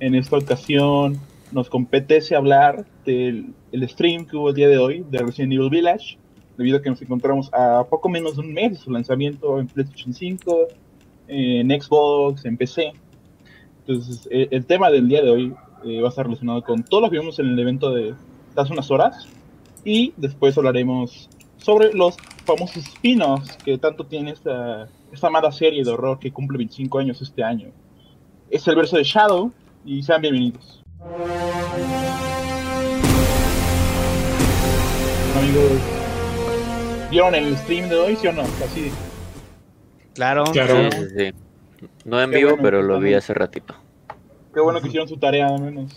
En esta ocasión nos competece hablar del el stream que hubo el día de hoy de Resident Evil Village, debido a que nos encontramos a poco menos de un mes de su lanzamiento en PlayStation 5, en Xbox, en PC. Entonces, eh, el tema del día de hoy eh, va a estar relacionado con todo lo que vimos en el evento de hace unas horas y después hablaremos sobre los famosos spin-offs que tanto tiene esta, esta amada serie de horror que cumple 25 años este año. Es el verso de Shadow y sean bienvenidos. Amigos, ¿vieron el stream de hoy, sí o no? Así. Claro, Claro. sí, sí, sí. No en Qué vivo, bueno, pero lo vi hace ratito. Qué bueno que hicieron su tarea, al menos.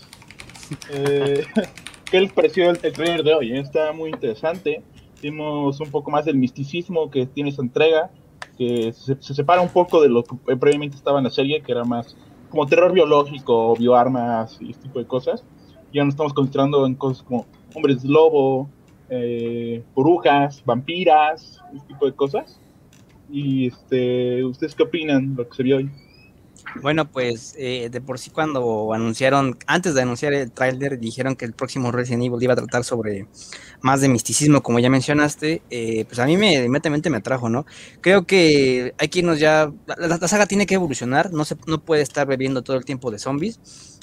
Eh, ¿Qué les pareció el, el trailer de hoy? Está muy interesante. Vimos un poco más del misticismo que tiene esta entrega, que se, se separa un poco de lo que previamente estaba en la serie, que era más como terror biológico, bioarmas y este tipo de cosas. Ya nos estamos concentrando en cosas como hombres lobo, eh, brujas, vampiras, este tipo de cosas. Y este, ¿ustedes qué opinan de lo que se vio hoy? Bueno, pues eh, de por sí cuando anunciaron, antes de anunciar el tráiler, dijeron que el próximo Resident Evil iba a tratar sobre más de misticismo, como ya mencionaste, eh, pues a mí me inmediatamente me atrajo, ¿no? Creo que hay que irnos ya, la, saga tiene que evolucionar, no se no puede estar bebiendo todo el tiempo de zombies.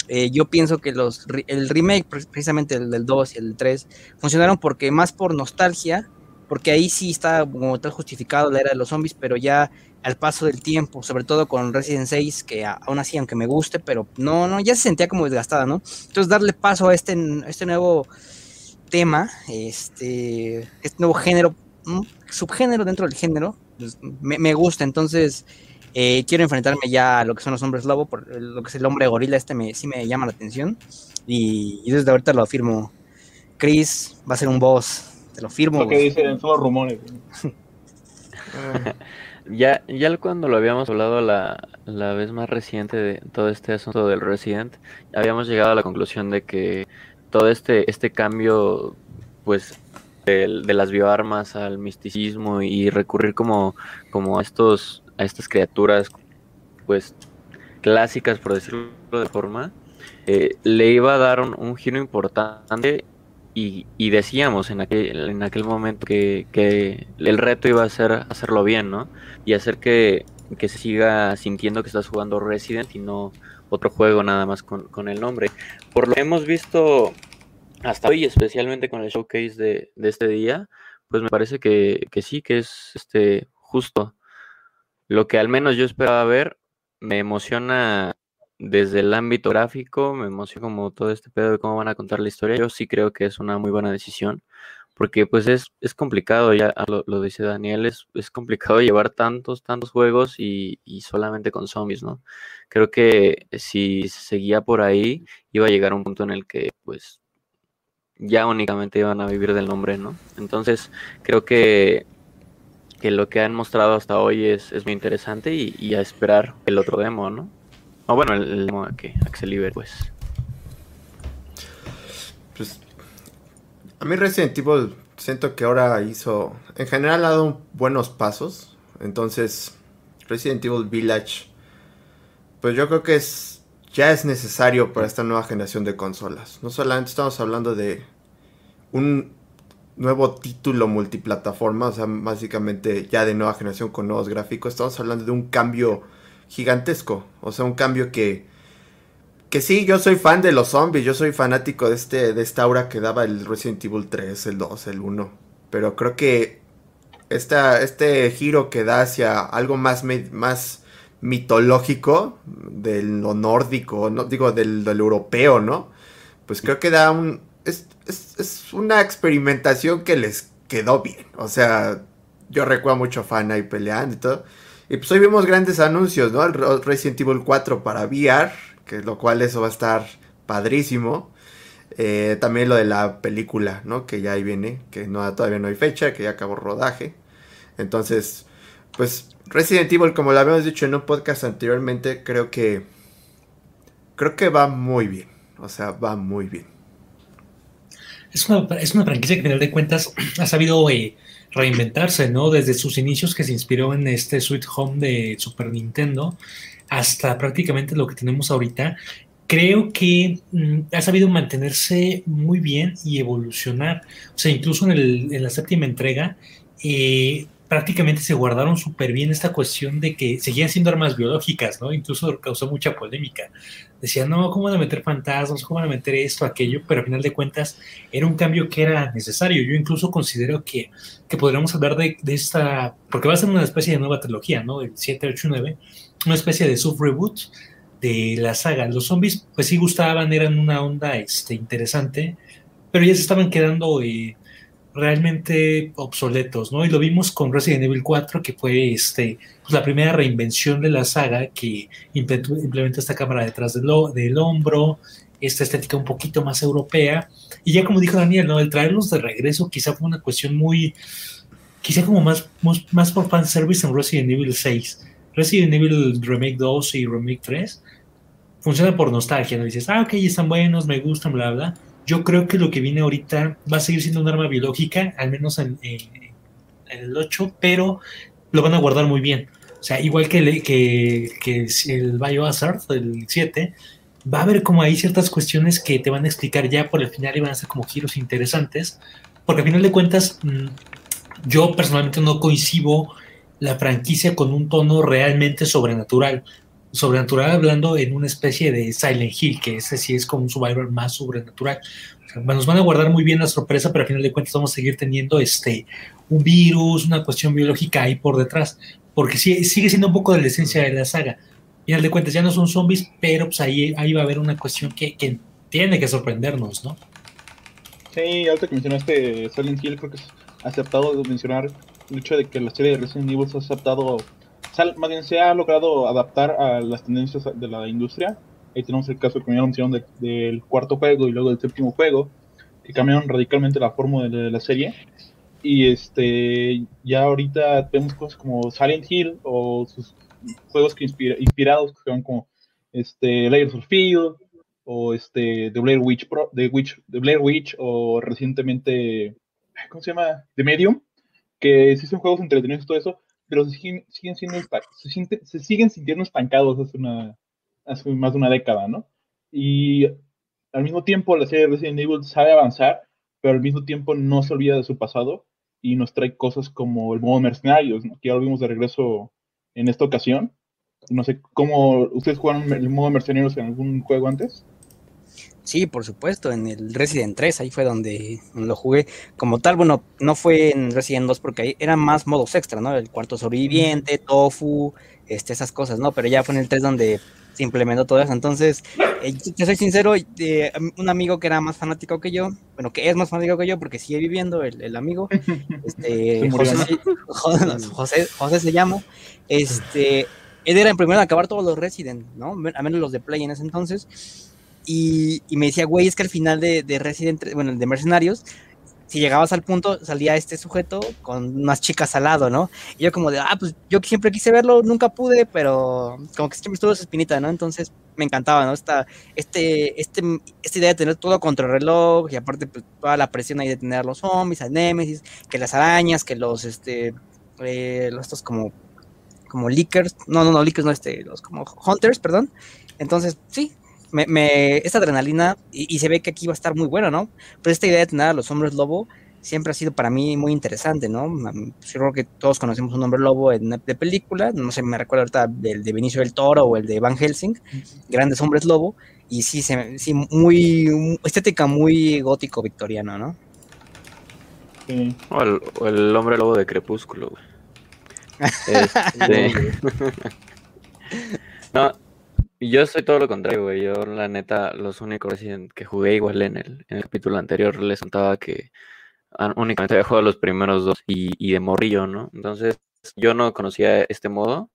Eh, yo pienso que los el remake, pre- precisamente el del 2 y el 3, funcionaron porque más por nostalgia, porque ahí sí está como tal justificado la era de los zombies, pero ya al paso del tiempo, sobre todo con Resident 6, que aún así, aunque me guste, pero no, no, ya se sentía como desgastada, ¿no? Entonces darle paso a este, a este nuevo tema, este, este nuevo género, subgénero dentro del género, pues, me, me gusta, entonces eh, quiero enfrentarme ya a lo que son los hombres lobo, por lo que es el hombre gorila, este me, sí me llama la atención, y, y desde ahorita lo afirmo, Chris va a ser un boss, te lo firmo. Lo que dicen son los rumores. Ya, ya cuando lo habíamos hablado la, la vez más reciente de todo este asunto del Resident, habíamos llegado a la conclusión de que todo este, este cambio, pues, de, las bioarmas al misticismo y recurrir como, como a estos, a estas criaturas, pues, clásicas, por decirlo de forma, eh, le iba a dar un giro importante y, y decíamos en aquel, en aquel momento que, que el reto iba a ser hacerlo bien, ¿no? Y hacer que, que se siga sintiendo que estás jugando Resident y no otro juego nada más con, con el nombre. Por lo que hemos visto hasta hoy, especialmente con el showcase de, de este día, pues me parece que, que sí, que es este justo. Lo que al menos yo esperaba ver, me emociona desde el ámbito gráfico, me emociona como todo este pedo de cómo van a contar la historia. Yo sí creo que es una muy buena decisión, porque pues es, es complicado, ya lo, lo dice Daniel, es, es complicado llevar tantos, tantos juegos y, y solamente con zombies, ¿no? Creo que si se seguía por ahí, iba a llegar a un punto en el que pues ya únicamente iban a vivir del nombre, ¿no? Entonces creo que, que lo que han mostrado hasta hoy es, es muy interesante y, y a esperar el otro demo, ¿no? O bueno, el, el que Axel Liber, pues. Pues, a mí Resident Evil siento que ahora hizo, en general ha dado buenos pasos. Entonces, Resident Evil Village, pues yo creo que es ya es necesario para esta nueva generación de consolas. No solamente estamos hablando de un nuevo título multiplataforma, o sea, básicamente ya de nueva generación con nuevos gráficos, estamos hablando de un cambio gigantesco, o sea, un cambio que que sí, yo soy fan de los zombies, yo soy fanático de este de esta aura que daba el Resident Evil 3, el 2, el 1, pero creo que esta, este giro que da hacia algo más, más mitológico, de lo nórdico, no digo del, del europeo, ¿no? Pues creo que da un... Es, es- es una experimentación que les quedó bien. O sea, yo recuerdo mucho a fan ahí peleando y todo. Y pues hoy vimos grandes anuncios, ¿no? El Re- Resident Evil 4 para VR, que lo cual eso va a estar padrísimo. Eh, también lo de la película, ¿no? Que ya ahí viene, que todavía no hay fecha, que ya acabó rodaje. Entonces, pues Resident Evil, como lo habíamos dicho en un podcast anteriormente, creo que creo que va muy bien. O sea, va muy bien. Es una, es una franquicia que, a final de cuentas, ha sabido eh, reinventarse, ¿no? Desde sus inicios, que se inspiró en este Sweet Home de Super Nintendo, hasta prácticamente lo que tenemos ahorita, creo que mm, ha sabido mantenerse muy bien y evolucionar. O sea, incluso en, el, la séptima entrega, eh, prácticamente se guardaron súper bien esta cuestión de que seguían siendo armas biológicas, ¿no? Incluso causó mucha polémica. Decían, no, ¿cómo van a meter fantasmas? ¿Cómo van a meter esto, aquello? Pero al final de cuentas era un cambio que era necesario. Yo incluso considero que, que podríamos hablar de, esta, porque va a ser una especie de nueva trilogía, ¿no? El 7, 8, 9, una especie de sub-reboot de la saga. Los zombies, pues sí gustaban, eran una onda este, interesante, pero ya se estaban quedando... Eh, realmente obsoletos, ¿no? Y lo vimos con Resident Evil 4, que fue este, pues la primera reinvención de la saga que implementó esta cámara detrás del, del hombro, esta estética un poquito más europea. Y ya como dijo Daniel, ¿no? El traerlos de regreso quizá fue una cuestión muy, quizá como más, más por fanservice en Resident Evil 6. Resident Evil Remake 2 y Remake 3 funciona por nostalgia, ¿no? Dices, ah, ok, están buenos, me gustan, bla, bla yo creo que lo que viene ahorita va a seguir siendo un arma biológica, al menos en, el 8, pero lo van a guardar muy bien. O sea, igual que, el, que, que el Biohazard, el 7, va a haber como ahí ciertas cuestiones que te van a explicar ya por el final y van a ser como giros interesantes, porque al final de cuentas, mm, yo personalmente no coincido la franquicia con un tono realmente sobrenatural sobrenatural hablando en una especie de Silent Hill, que ese sí es como un survivor más sobrenatural. nos van a guardar muy bien la sorpresa, pero al final de cuentas vamos a seguir teniendo este un virus, una cuestión biológica ahí por detrás, porque sí, sigue siendo un poco de la esencia de la saga. Al final de cuentas ya no son zombies, pero pues ahí, ahí va a haber una cuestión que, que tiene que sorprendernos, ¿no? Sí, ahorita que mencionaste Silent Hill, creo que es aceptado mencionar el hecho de que la serie de Resident Evil se ha aceptado más bien se ha logrado adaptar a las tendencias de la industria. Ahí tenemos el caso que me mencionaron del cuarto juego y luego del séptimo juego, que cambiaron radicalmente la fórmula de, la serie. Y este ya ahorita tenemos cosas como Silent Hill o sus juegos que inspirados que son como este Layers of Field o este The Blair Witch Pro, The Witch, The Blair Witch o recientemente ¿cómo se llama? The Medium, que sí son juegos entretenidos y todo eso, pero siguen, siendo se, siguen sintiendo estancados hace, una, hace más de una década, ¿no? Y al mismo tiempo la serie Resident Evil sabe avanzar, pero al mismo tiempo no se olvida de su pasado y nos trae cosas como el modo mercenarios, que ya lo vimos de regreso en esta ocasión. No sé cómo ustedes jugaron el modo mercenarios en algún juego antes. Sí, por supuesto, en el Resident 3, ahí fue donde lo jugué. Como tal, bueno, no fue en Resident 2 porque ahí eran más modos extra, ¿no? El cuarto sobreviviente, tofu, este, esas cosas, ¿no? Pero ya fue en el 3 donde se implementó todo eso. Entonces, eh, yo soy sincero, eh, un amigo que era más fanático que yo, bueno, que es más fanático que yo porque sigue viviendo el, amigo, este, José, José, José, se llama, este, él era el primero en acabar todos los Resident, ¿no? A menos los de Play en ese entonces y, me decía, güey, es que al final de, de Resident, bueno, de Mercenarios, si llegabas al punto, salía este sujeto con unas chicas al lado, ¿no? Y yo como de, ah, pues yo siempre quise verlo, nunca pude, pero como que siempre estuvo esa espinita, ¿no? Entonces me encantaba, ¿no? Esta, este, este, esta idea de tener todo contra el reloj y aparte pues, toda la presión ahí de tener a los zombies, a Nemesis, que las arañas, que los, este, eh, estos como, como leakers, no, no, no, leakers, no, este, los como hunters, perdón. Entonces, sí, me, esta adrenalina, y, se ve que aquí va a estar muy bueno, ¿no? Pero esta idea de tener a los hombres lobo siempre ha sido para mí muy interesante, ¿no? Yo creo que todos conocemos un hombre lobo de película, no sé, me recuerdo ahorita del de Benicio del Toro o el de Van Helsing, grandes hombres lobo, y sí, se, sí muy estética muy gótico victoriano, ¿no? O, el, hombre lobo de Crepúsculo, este... no, yo soy todo lo contrario, güey. Yo, la neta, los únicos que jugué igual en el, en el capítulo anterior les contaba que únicamente había jugado los primeros dos y, de morrillo, ¿no? Entonces, yo no conocía este modo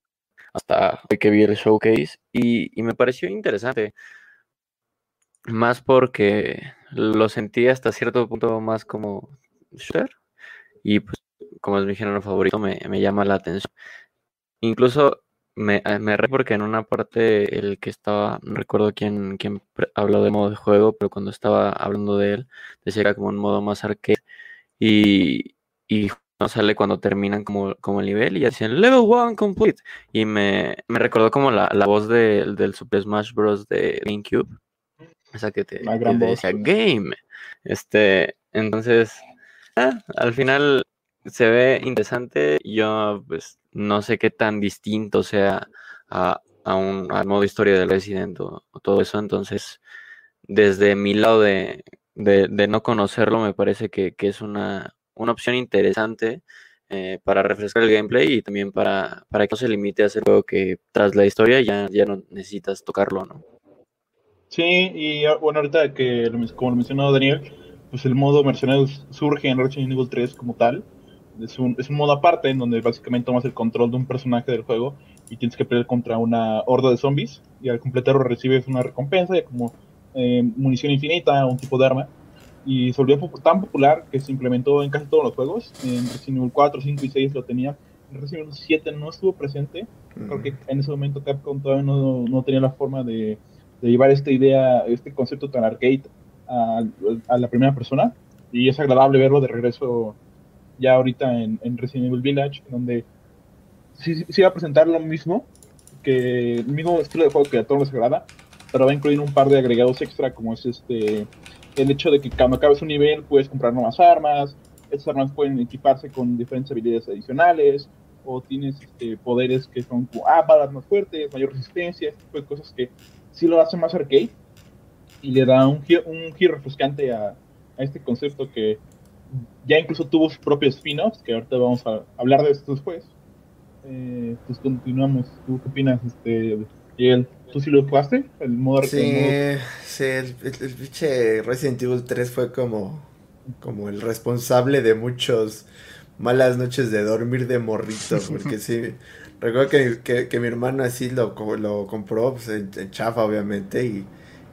hasta que vi el showcase y, me pareció interesante. Más porque lo sentí hasta cierto punto más como shooter. Y pues, como es mi género favorito, me, me llama la atención. Incluso me, eh, me reí porque en una parte el que estaba, no recuerdo quién, quién habló de modo de juego, pero cuando estaba hablando de él, decía que era como un modo más arcade y, y no sale cuando terminan como, como el nivel y ya decían level 1 complete y me, me recordó como la, la voz del Super Smash Bros. de GameCube que te, La que gran te voz. decía game. Este, entonces, ah, al final se ve interesante. Yo, pues, no sé qué tan distinto sea a, a un, al modo historia del Resident o, o todo eso. Entonces, desde mi lado de, de, no conocerlo, me parece que, que es una, una opción interesante eh, para refrescar el gameplay y también para, para que no se limite a hacer juego que tras la historia ya, ya no necesitas tocarlo, ¿no? Sí, y ah, bueno, ahorita que, como lo mencionó Daniel, pues el modo mercenarios surge en Resident Evil 3 como tal. Es un, es un modo aparte en donde básicamente tomas el control de un personaje del juego y tienes que pelear contra una horda de zombies. Y al completarlo recibes una recompensa, ya como eh, munición infinita, un tipo de arma. Y se volvió tan popular que se implementó en casi todos los juegos. En Resident Evil 4, 5 y 6 lo tenía. En Resident Evil 7 no estuvo presente, Creo que en ese momento Capcom todavía no, no tenía la forma de, de llevar esta idea, este concepto tan arcade a, a la primera persona. Y es agradable verlo de regreso ya ahorita en, en Resident Evil Village, donde sí, va a presentar lo mismo, que el mismo estilo de juego que a todos les agrada, pero va a incluir un par de agregados extra, como es este el hecho de que cuando acabes un nivel puedes comprar nuevas armas, esas armas pueden equiparse con diferentes habilidades adicionales, o tienes este, poderes que son ah, balas más fuertes, mayor resistencia, este tipo de cosas que sí lo hace más arcade y le da un un giro refrescante a, a este concepto que ya incluso tuvo sus propios spin-offs, que ahorita vamos a hablar de esto después. Eh, pues continuamos. ¿Tú qué opinas, este, Miguel? ¿Tú sí lo jugaste? El modo Sí, el modo- sí, el, el, el pinche Resident Evil 3 fue como, como el responsable de muchos malas noches de dormir de morrito, porque sí, recuerdo que, que, que mi hermano así lo, lo compró pues, en, en chafa, obviamente, y,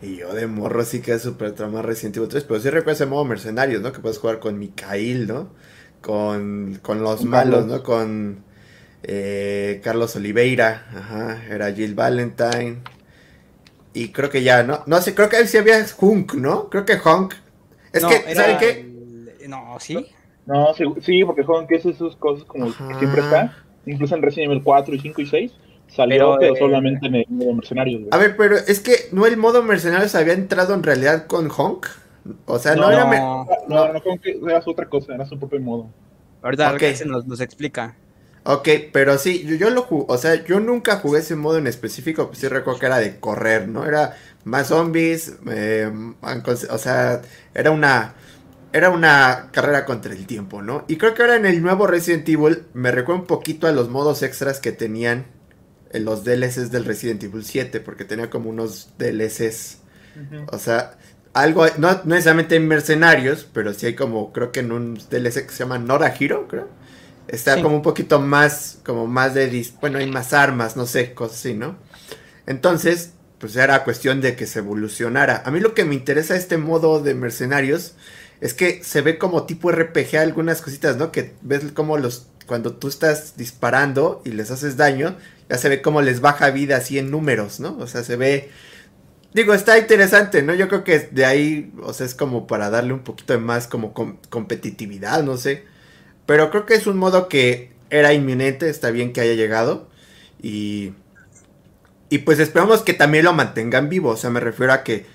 y yo de morro sí que súper traumado Resident Evil 3, pero sí recuerdo ese modo mercenarios, ¿no? Que puedes jugar con Mikhail, ¿no? Con, con los Con malos, Carlos. ¿no? Con eh, Carlos Oliveira, ajá, era Jill Valentine. Y creo que ya, ¿no? No sé, creo que sí había Hunk, ¿no? Creo que Hunk. Es No, que, era ¿saben qué? No, sí. No, sí, sí, porque que es esas cosas como Ajá. que siempre está, incluso en Resident Evil 4 y 5 y 6, salió Pero, pero, eh, solamente en el modo mercenarios. güey. A ver, pero es que no el modo mercenarios había entrado en realidad con Honk. O sea, no, No, era. me- No, No, no, que era su otra cosa, era su propio modo. ahorita Ok. Alcance nos, nos explica. Ok, pero sí, yo, yo lo jugué. O sea, yo nunca jugué ese modo en específico. Pues sí recuerdo que era de correr, ¿no? Era más zombies. eh, o sea, era una. Era una carrera contra el tiempo, ¿no? Y creo que ahora en el nuevo Resident Evil me recuerda un poquito a los modos extras que tenían en los DLCs del Resident Evil 7, porque tenía como unos DLCs. O sea, algo, no, no necesariamente en mercenarios, pero sí hay como, creo que en un DLC que se llama Nora Hero, creo. Está Sí. como un poquito más, como más de, dis- bueno, hay más armas, no sé, cosas así, ¿no? Entonces, pues era cuestión de que se evolucionara. A mí lo que me interesa de este modo de mercenarios es que se ve como tipo RPG algunas cositas, ¿no? Que ves como los, cuando tú estás disparando y les haces daño, ya se ve como les baja vida así en números, ¿no? O sea, se ve... Digo, está interesante, ¿no? Yo creo que de ahí, o sea, es como para darle un poquito de más como com- competitividad, no sé. Pero creo que es un modo que era inminente, está bien que haya llegado. Y, y pues esperamos que también lo mantengan vivo, o sea, me refiero a que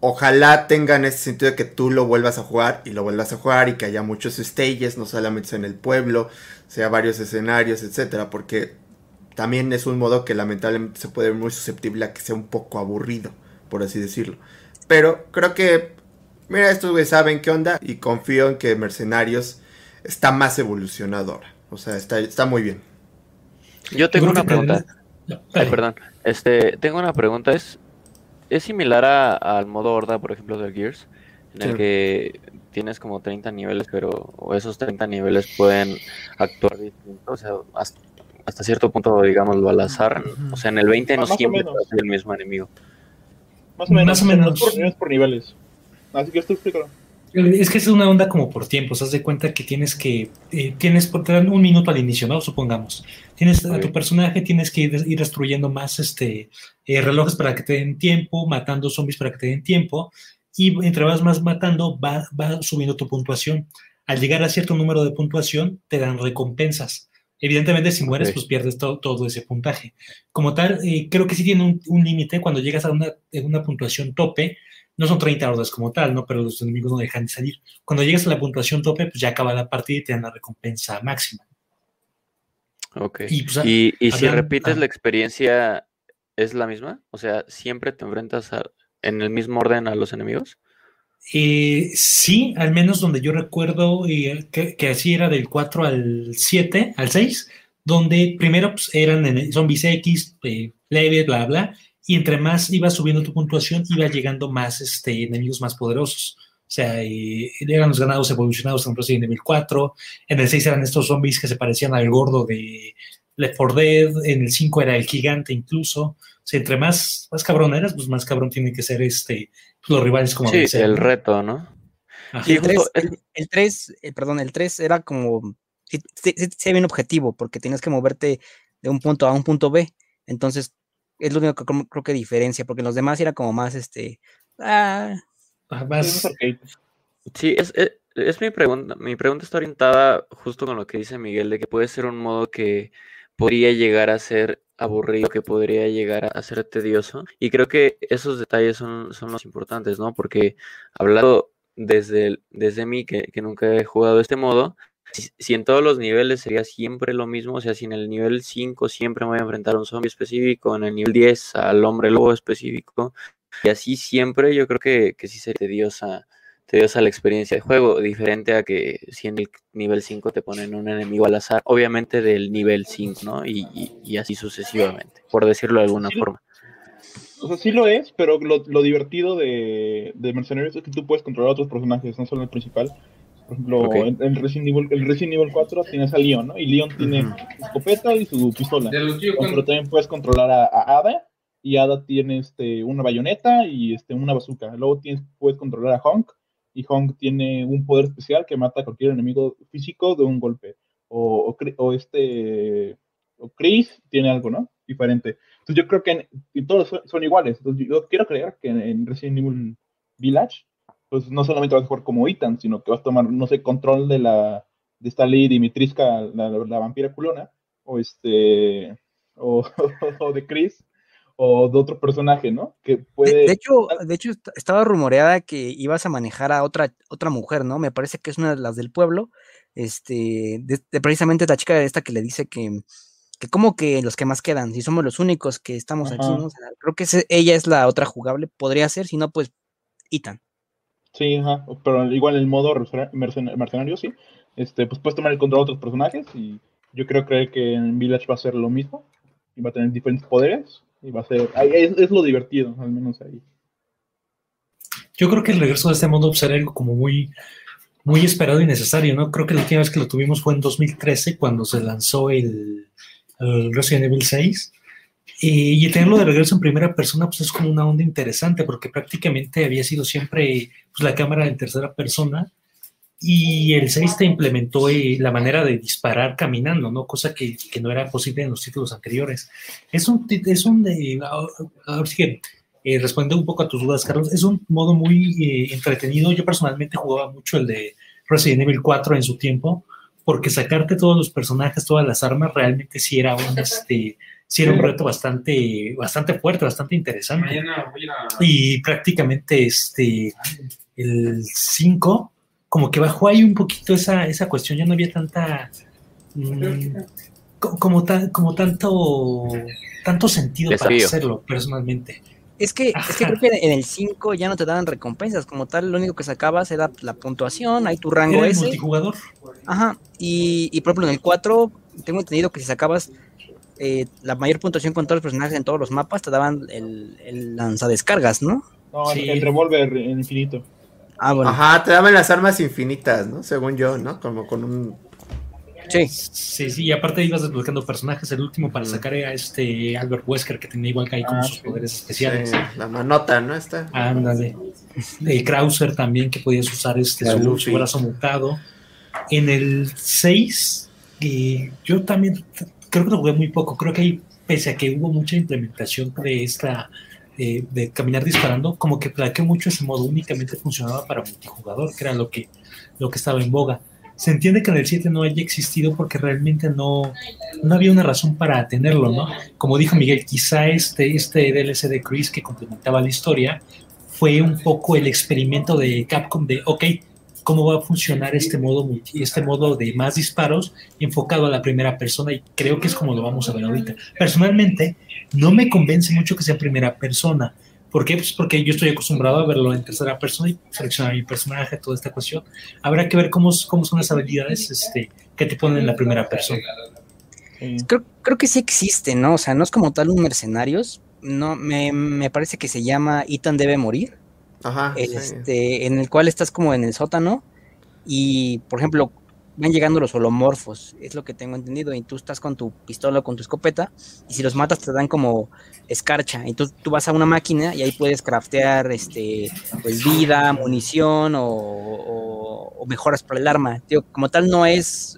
ojalá tengan ese sentido de que tú lo vuelvas a jugar y lo vuelvas a jugar y que haya muchos stages, no solamente en el pueblo, sea varios escenarios, etcétera, porque también es un modo que lamentablemente se puede ver muy susceptible a que sea un poco aburrido, por así decirlo. Pero creo que, mira, estos güeyes saben qué onda y confío en que Mercenarios está más evolucionado ahora. O sea, está, está muy bien. Yo tengo una pregunta. Ay, perdón. Este, tengo una pregunta. ¿Es, es similar a- al modo horda, por ejemplo, del Gears? En el Sí. que tienes como 30 niveles, pero o esos 30 niveles pueden actuar distinto. O sea, hasta, hasta cierto punto, digámoslo, al azar. O sea, en el 20 no siempre menos. va a ser el mismo enemigo. Más o menos. Más o no es menos. por, es niveles. Así que esto explícalo. Es que es una onda como por tiempos. Haz de cuenta que tienes que. eh, tienes por te dan un minuto al inicio, ¿no? Supongamos. Tienes a tu personaje, tienes que ir, ir destruyendo más este eh, relojes para que te den tiempo, matando zombies para que te den tiempo. Y entre vas más matando, va, va subiendo tu puntuación. Al llegar a cierto número de puntuación, te dan recompensas. Evidentemente, si mueres, pues pierdes to- todo ese puntaje. Como tal, eh, creo que sí tiene un, un límite. Cuando llegas a una, una puntuación tope, no son 30 horas como tal, ¿no? Pero los enemigos no dejan de salir. Cuando llegas a la puntuación tope, pues ya acaba la partida y te dan la recompensa máxima. Ok. Y, pues, si repites la experiencia, ¿es la misma? O sea, ¿siempre te enfrentas en el mismo orden a los enemigos? Eh, sí, al menos donde yo recuerdo eh, que, así era del 4 al 7, al 6, donde primero pues, eran zombies X, eh, leve, bla, bla, y entre más iba subiendo tu puntuación, iba llegando más este, enemigos más poderosos. O sea, eran los ganados evolucionados en Resident Evil 4, en el 6 eran estos zombies que se parecían al gordo de Left 4 Dead, en el 5 era el gigante incluso. Sea, entre más, más cabrón eras, pues más cabrón tiene que ser este los rivales como sí, el reto, ¿no? el, 3, eh, perdón, el 3 era como, sí, sí, bien objetivo, porque tienes que moverte de un punto A a un punto B, entonces es lo único que creo, que diferencia, porque los demás era como más, este, ah, más... Sí, es, es, es, mi pregunta, mi pregunta está orientada justo con lo que dice Miguel, de que puede ser un modo que podría llegar a ser aburrido, que podría llegar a ser tedioso. Y creo que esos detalles son, son los importantes, ¿no? Porque hablado desde, desde mí, que, nunca he jugado este modo, si, en todos los niveles sería siempre lo mismo, o sea, si en el nivel 5 siempre me voy a enfrentar a un zombie específico, en el nivel 10 al hombre lobo específico, y así siempre yo creo que, que sí sería tediosa te dio la experiencia de juego, diferente a que si en el nivel 5 te ponen un enemigo al azar, obviamente del nivel 5, ¿no? Y, así sucesivamente, por decirlo de alguna forma. O sea, sí lo es, pero lo, divertido de, de, Mercenarios es que tú puedes controlar a otros personajes, no solo el principal. Por ejemplo, en, el, Resident Evil, el Resident Evil 4 tienes a Leon, ¿no? Y Leon tiene su escopeta y su pistola. Pero también puedes controlar a, Ada, y Ada tiene este, una bayoneta y este, una bazooka. Luego tienes, puedes controlar a Honk, y Hong tiene un poder especial que mata a cualquier enemigo físico de un golpe. O, o, este, o Chris tiene algo, ¿no? Diferente. Entonces yo creo que todos son, iguales. Entonces yo quiero creer que en, Resident Evil Village, pues no solamente vas a jugar como Ethan, sino que vas a tomar, no sé, control de la de esta Lady Dimitrisca, la, la, vampira culona, o este, o, o de Chris, o de otro personaje, ¿no? Que puede... de, hecho, de hecho, estaba rumoreada que ibas a manejar a otra, otra mujer, ¿no? Me parece que es una de las del pueblo, este, de, precisamente la chica de esta que le dice que, que como que los que más quedan, si somos los únicos que estamos aquí, ¿no? creo que ella es la otra jugable, podría ser, si no, pues, Ethan. Sí, ajá, pero igual el modo mercenario, sí, este, pues puedes tomar el control de otros personajes y yo creo que en Village va a ser lo mismo y va a tener diferentes poderes y va a ser, es, lo divertido, al menos ahí. Yo creo que el regreso de este modo será algo como muy, muy esperado y necesario, ¿no? Creo que la última vez que lo tuvimos fue en 2013, cuando se lanzó el, Resident Evil 6. Y, tenerlo de regreso en primera persona, pues es como una onda interesante, porque prácticamente había sido siempre pues, la cámara en tercera persona y el 6 te implementó eh, la manera de disparar caminando, ¿no? Cosa que, no era posible en los títulos anteriores. Es un, es un eh, ahora sí que eh, responde un poco a tus dudas, Carlos, es un modo muy entretenido. Yo personalmente jugaba mucho el de Resident Evil 4 en su tiempo, porque sacarte todos los personajes, todas las armas, realmente sí era un, este, sí era un reto bastante, bastante fuerte, bastante interesante. Y prácticamente este, el 5 como que bajó ahí un poquito esa, esa cuestión, ya no había tanta, mm, como, como tanto, tanto sentido para hacerlo personalmente. Es que, es que creo que en el 5 ya no te daban recompensas, como tal, lo único que sacabas era la puntuación, ahí tu rango es multijugador. Ajá, y, y, por ejemplo en el 4 tengo entendido que si sacabas eh, la mayor puntuación con todos los personajes en todos los mapas, te daban el, el lanzadescargas, ¿no? No, el revólver infinito. Ah, Ajá, te daban las armas infinitas, ¿no? Según yo, ¿no? Como con un. Sí. Sí, sí, y aparte ibas desbloqueando personajes. El último para sacar a este Albert Wesker, que tenía igual que ahí como ah, sus poderes especiales. la manota, ¿no? Está. Ándale. El Krauser también, que podías usar este su, brazo mutado. En el 6, eh, yo también creo que lo jugué muy poco. Creo que ahí, pese a que hubo mucha implementación de esta de, caminar disparando, como que plaqueó mucho ese modo, únicamente funcionaba para multijugador, que era lo que, lo que estaba en boga. Se entiende que en el 7 no haya existido porque realmente no, no había una razón para tenerlo, ¿no? Como dijo Miguel, quizá este, este DLC de Chris que complementaba la historia fue un poco el experimento de Capcom de, ok, ¿cómo va a funcionar este modo, este modo de más disparos enfocado a la primera persona? Y creo que es como lo vamos a ver ahorita. Personalmente, no me convence mucho que sea en primera persona. ¿Por qué? Pues porque yo estoy acostumbrado a verlo en tercera persona y seleccionar mi personaje, toda esta cuestión. Habrá que ver cómo, cómo son las habilidades este, que te ponen en la primera persona. Creo, creo que sí existe, ¿no? O sea, no es como tal un mercenarios. No, me, me parece que se llama Ethan debe morir. Ajá. Este, En el cual estás como en el sótano. Y, por ejemplo, van llegando los holomorfos, es lo que tengo entendido, y tú estás con tu pistola o con tu escopeta, y si los matas te dan como escarcha, y tú, vas a una máquina y ahí puedes craftear este, pues, vida, munición o, o, mejoras para el arma. Tío, como tal no es,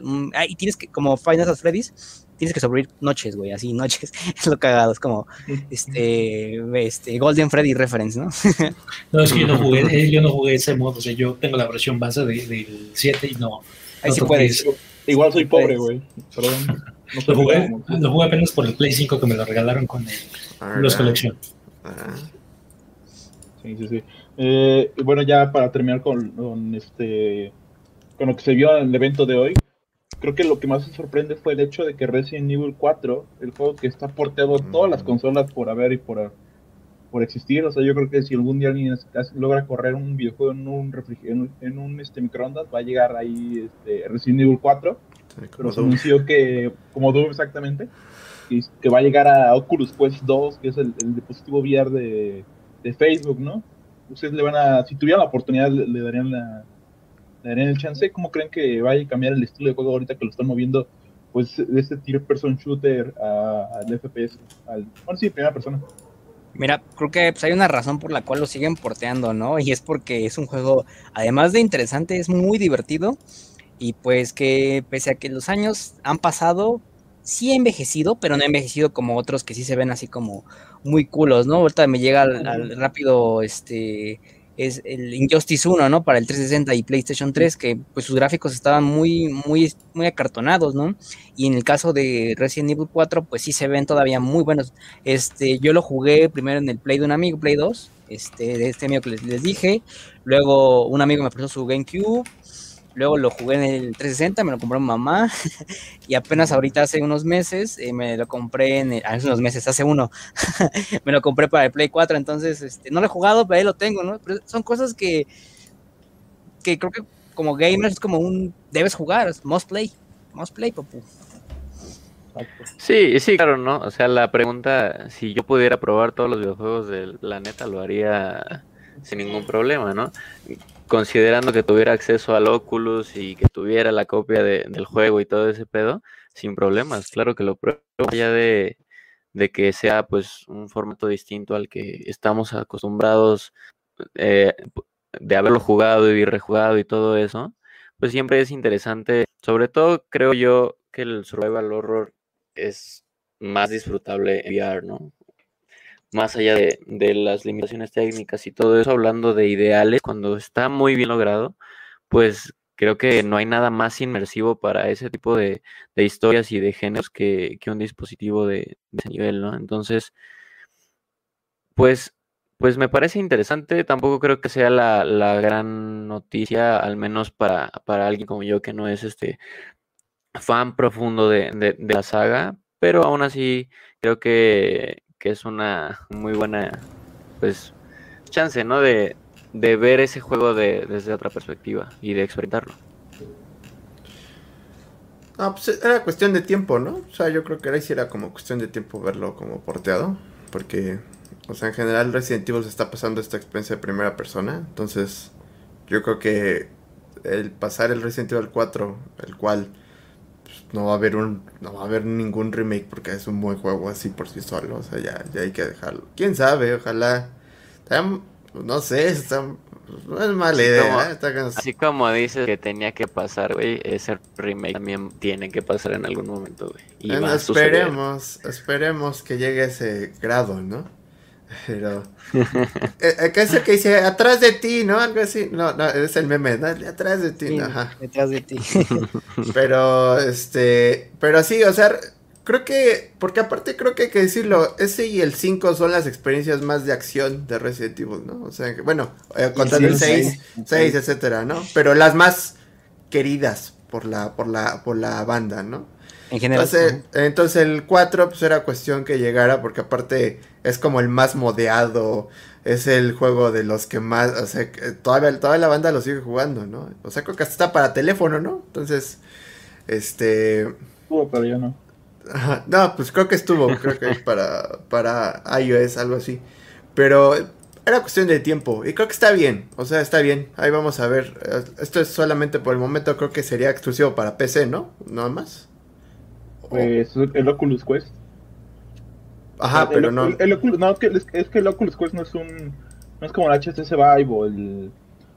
y tienes que, como Final Fantasy Freddy's, tienes que sobrevivir noches, güey, así, noches, es lo cagado, es como, este, este, Golden Freddy reference, ¿no? no, es que yo no jugué, yo no jugué ese modo, o sea, yo tengo la versión base del 7 y no, Ahí sí puedes. Igual soy pobre, güey. Perdón. No lo, jugué, lo jugué apenas por el Play 5 que me lo regalaron con el, los colección. Sí, sí, sí. Eh, bueno, ya para terminar con, este con lo que se vio en el evento de hoy, creo que lo que más se sorprende fue el hecho de que Resident Evil 4, el juego que está porteado a todas las consolas por haber y por por existir. O sea, yo creo que si algún día alguien logra correr un videojuego en un en un este, microondas, va a llegar ahí este, Resident Evil 4. pero se anunció que, como Doom exactamente, que, va a llegar a Oculus Quest 2, que es el, dispositivo VR de, de, Facebook, ¿no? Ustedes le van a, si tuvieran la oportunidad, le, darían la, le darían el chance. ¿Cómo creen que vaya a cambiar el estilo de juego ahorita que lo están moviendo? Pues de este tier person shooter al FPS, al, bueno, sí, primera persona. Mira, creo que pues, hay una razón por la cual lo siguen porteando, ¿no? Y es porque es un juego, además de interesante, es muy divertido. Y pues que pese a que los años han pasado, sí ha envejecido, pero no ha envejecido como otros que sí se ven así como muy culos, ¿no? Ahorita me llega al rápido este es el Injustice 1, ¿no? Para el 360 y PlayStation 3, que pues sus gráficos estaban muy, muy, muy acartonados, ¿no? Y en el caso de Resident Evil 4, pues sí se ven todavía muy buenos. Este, yo lo jugué primero en el Play de un amigo, Play 2, este, de este amigo que les, les dije. Luego un amigo me prestó su GameCube Luego lo jugué en el 360, me lo compró mi mamá. y apenas ahorita hace unos meses eh, me lo compré en el, hace unos meses, hace uno, me lo compré para el Play 4. Entonces, este, no lo he jugado, pero ahí lo tengo, ¿no? Pero son cosas que, que creo que como gamer es como un debes jugar, must play, must play, papu. Sí, sí, claro, ¿no? O sea, la pregunta, si yo pudiera probar todos los videojuegos del planeta, lo haría sin ningún problema, ¿no? Considerando que tuviera acceso al Oculus y que tuviera la copia del juego y todo ese pedo, sin problemas, claro que lo pruebo, ya de, que sea pues un formato distinto al que estamos acostumbrados eh, de haberlo jugado y rejugado y todo eso, pues siempre es interesante, sobre todo creo yo que el survival horror es más disfrutable en VR, ¿no? Más allá de, las limitaciones técnicas y todo eso, hablando de ideales, cuando está muy bien logrado, pues creo que no hay nada más inmersivo para ese tipo de, historias y de géneros que, un dispositivo de, ese nivel, ¿no? Entonces, pues, pues me parece interesante, tampoco creo que sea la, gran noticia, al menos para, para, alguien como yo que no es este fan profundo de, de la saga, pero aún así creo que, que es una muy buena pues chance, ¿no? De, ver ese juego de, desde otra perspectiva y de experimentarlo. Ah, pues era cuestión de tiempo, ¿no? O sea, yo creo que ahora sí era como cuestión de tiempo verlo como porteado. Porque, o sea, en general Resident Evil se está pasando esta experiencia de primera persona. Entonces, yo creo que el pasar el Resident Evil 4, el cual no va a haber un no va a haber ningún remake porque es un buen juego así por sí solo, o sea, ya, ya hay que dejarlo. ¿Quién sabe? Ojalá no sé, está, no es mala idea. ¿eh? así como dices que tenía que pasar, güey, ese remake también tiene que pasar en algún momento, güey. Y esperemos, esperemos que llegue ese grado, ¿no? Pero. ¿Qué es el que dice? Atrás de ti, ¿no? Algo así. No, no, es el meme, ¿no? Atrás de ti, Ajá. Detrás de ti. pero, este. Pero sí, o sea, creo que, porque aparte creo que hay que decirlo, ese y el 5 son las experiencias más de acción de Resident Evil, ¿no? O sea, que, bueno, eh, contando el 6, 6, etcétera, ¿no? Pero las más queridas por la, por la, por la banda, ¿no? En general. Entonces, entonces el 4 pues era cuestión que llegara porque aparte es como el más modeado, es el juego de los que más, o sea, que todavía, toda la banda lo sigue jugando, ¿no? O sea, creo que hasta está para teléfono, ¿no? Entonces, este... Estuvo, pero ya no. Ajá, no, pues creo que estuvo, creo que es para, para iOS, algo así. Pero era cuestión de tiempo y creo que está bien, o sea, está bien. Ahí vamos a ver. Eh, Esto es solamente por el momento, creo que sería exclusivo para PC, ¿no? Nada más. Pues el Oculus Quest. Ajá, El- pero el- no. el- el Oculus- no, es que, es, es que el Oculus Quest no es un. No es como el HTC Vive o el.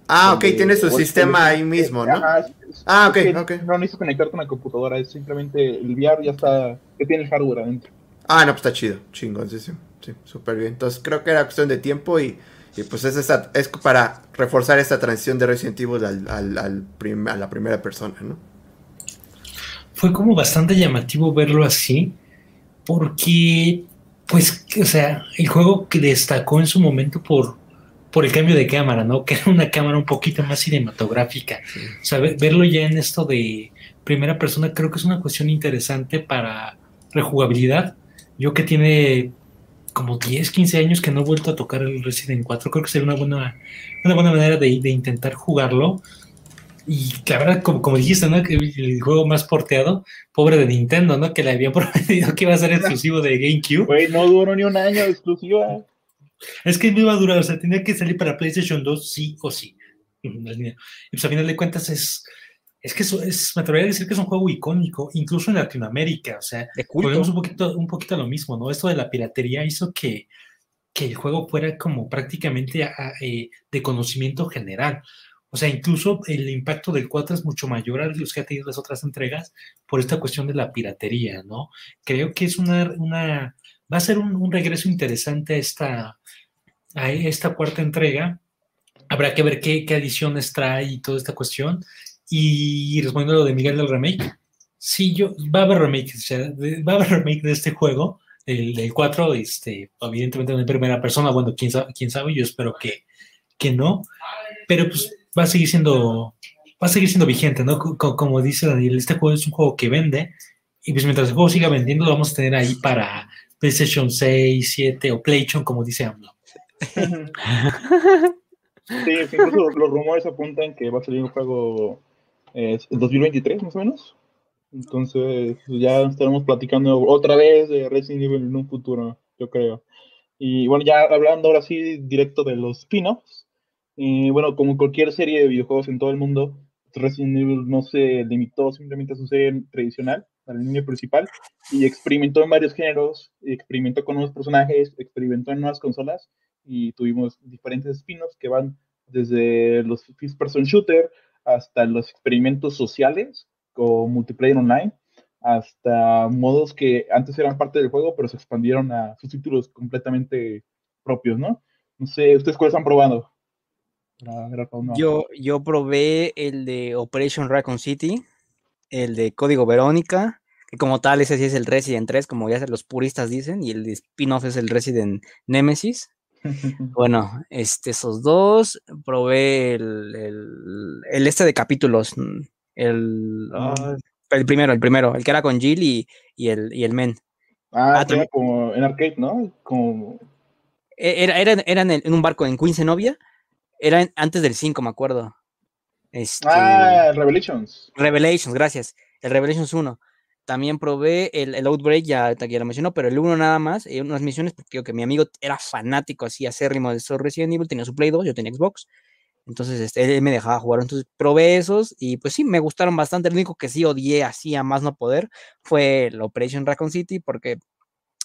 Ah, ok, tiene su sistema el- ahí mismo, ¿no? Ajá, es- es- Ah, es ok, que ok. No necesitas conectar con la computadora, es simplemente el VR ya está. que tiene el hardware adentro. Ah, no, pues está chido, chingón, sí, sí, sí, súper bien. Entonces creo que era cuestión de tiempo y, y pues es, esta, es para reforzar esta transición de Resident Evil al, al, al prim- a la primera persona, ¿no? Fue como bastante llamativo verlo así, porque, pues, o sea, el juego que destacó en su momento por, por el cambio de cámara, ¿no? Que era una cámara un poquito más cinematográfica. O sea, ve- verlo ya en esto de primera persona creo que es una cuestión interesante para rejugabilidad. Yo que tiene como 10, 15 años que no he vuelto a tocar el Resident 4, creo que sería una buena, una buena manera de, de intentar jugarlo. Y la verdad, como, como dijiste, ¿no? Que el juego más porteado, pobre de Nintendo, ¿no? Que le había prometido que iba a ser exclusivo de GameCube. Güey, no duró ni un año de exclusiva. Es que no iba a durar, o sea, tenía que salir para PlayStation 2 sí o sí. Y pues a final de cuentas es, es que eso es, me atrevería a decir que es un juego icónico, incluso en Latinoamérica, o sea, volvemos un poquito, un poquito a lo mismo, ¿no? Esto de la piratería hizo que, que el juego fuera como prácticamente a- eh, de conocimiento general. O sea, incluso el impacto del 4 es mucho mayor a los que ha tenido las otras entregas por esta cuestión de la piratería, ¿no? Creo que es una, una va a ser un, un regreso interesante a esta, a esta cuarta entrega. Habrá que ver qué, qué adiciones trae y toda esta cuestión. Y respondiendo a lo de Miguel del remake, sí, yo, va a haber remake, o sea, va a haber remake de este juego, el, del 4, este, evidentemente en primera persona, bueno, quién sabe, quién sabe yo espero que, que no, pero pues va a seguir siendo, va a seguir siendo vigente, ¿no? Co- co- como dice Daniel, este juego es un juego que vende, y pues mientras el juego siga vendiendo, lo vamos a tener ahí para PlayStation 6, 7 o PlayStation, como dice AMLO. Sí, incluso los, rumores apuntan que va a salir un juego eh, en 2023, más o menos. Entonces, ya estaremos platicando otra vez de Resident Evil en un futuro, yo creo. Y bueno, ya hablando ahora sí directo de los spin-offs. Y bueno, como cualquier serie de videojuegos en todo el mundo, Resident Evil no se limitó simplemente a su serie tradicional, a la línea principal, y experimentó en varios géneros, experimentó con nuevos personajes, experimentó en nuevas consolas, y tuvimos diferentes spin-offs que van desde los first person shooter hasta los experimentos sociales o multiplayer online hasta modos que antes eran parte del juego pero se expandieron a sus títulos completamente propios, ¿no? No sé, ¿ustedes cuáles han probado? Para ver para dónde va. Yo, yo probé el de Operation Raccoon City, el de Código Verónica, que como tal ese sí es el Resident 3, como ya los puristas dicen, y el de spin-off es el Resident Nemesis. Bueno, este, esos dos, probé el, el, el este de capítulos, mm, el, ah, el primero, el primero, el que era con Jill y, y el, y el Men. Ah, Ah, era como en arcade, ¿no? Como... E- Era, era, era en, el- en un barco en Queen Zenobia, era antes del 5, me acuerdo. Este, Ah, Revelations. Revelations, gracias. El Revelations 1. También probé el, el Outbreak, ya, ya lo mencionó, pero el 1 nada más, eh, unas misiones, porque digo que mi amigo era fanático así acérrimo de esos Resident Evil, tenía su Play 2, yo tenía Xbox. Entonces, este, él me dejaba jugar. Entonces, probé esos y pues sí, me gustaron bastante. El único que sí odié así a más no poder fue el Operation Raccoon City, porque,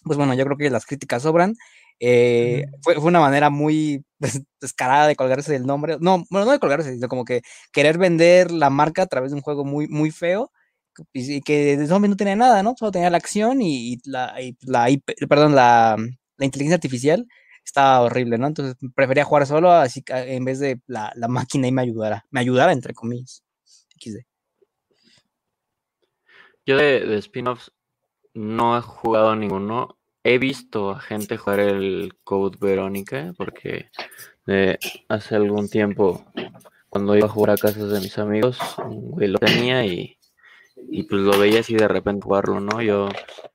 pues bueno, yo creo que las críticas sobran. Eh, fue, fue una manera muy pues, descarada de colgarse del nombre. No, bueno, no de colgarse, sino como que querer vender la marca a través de un juego muy, muy feo y, y que de zombie no tenía nada, ¿no? Solo tenía la acción y, y la, y la perdón, la, la inteligencia artificial estaba horrible, ¿no? Entonces prefería jugar solo así que, en vez de la, la máquina y me ayudara, me ayudara entre comillas. XD. Yo de, de spin-offs no he jugado ninguno. He visto a gente jugar el Code Verónica porque eh, hace algún tiempo cuando iba a jugar a casas de mis amigos, un güey lo tenía y, y pues lo veía así de repente jugarlo, ¿no? Yo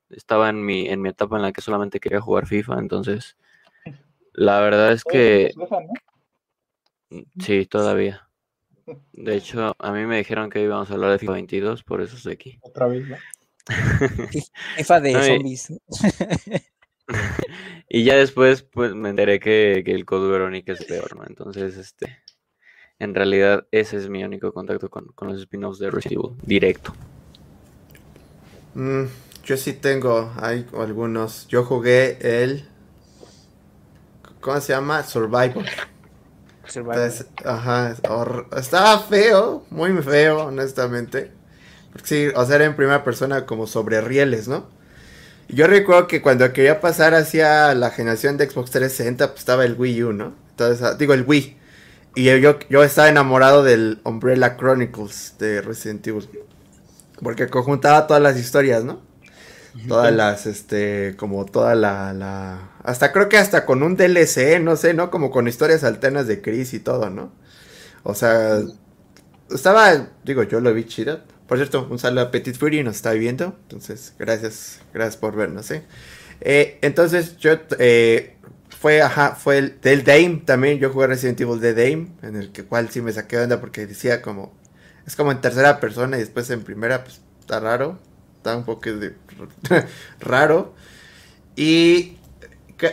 estaba en mi, en mi etapa en la que solamente quería jugar FIFA, entonces la verdad es que sí, todavía. De hecho, a mí me dijeron que íbamos a hablar de FIFA 22, por eso estoy aquí. Otra vez, ¿no? FIFA de zombies. y ya después, pues me enteré que, que el Code Verónica es peor, ¿no? Entonces, este, en realidad, ese es mi único contacto con, con los spin-offs de Resident Evil, directo. Mm, yo sí tengo, hay algunos. Yo jugué el. ¿Cómo se llama? Survivor. Survivor. Entonces, ajá, es hor- estaba feo, muy feo, honestamente. Sí, o sea, era en primera persona como sobre rieles, ¿no? Yo recuerdo que cuando quería pasar hacia la generación de Xbox 360, pues estaba el Wii U, ¿no? Entonces, ah, digo, el Wii. Y yo, yo, yo estaba enamorado del Umbrella Chronicles de Resident Evil. Porque conjuntaba todas las historias, ¿no? Todas las, este, como toda la, la... Hasta creo que hasta con un DLC, no sé, ¿no? Como con historias alternas de Chris y todo, ¿no? O sea, estaba, digo, yo lo vi chido. Por cierto, un saludo a Petit Fury, nos está viendo. Entonces, gracias, gracias por vernos, ¿eh? Eh, entonces, yo, eh, fue, ajá, fue el del Dame también. Yo jugué Resident Evil de Dame, en el que cual sí me saqué onda porque decía como, es como en tercera persona y después en primera, pues está raro. Está un poco de, raro. Y,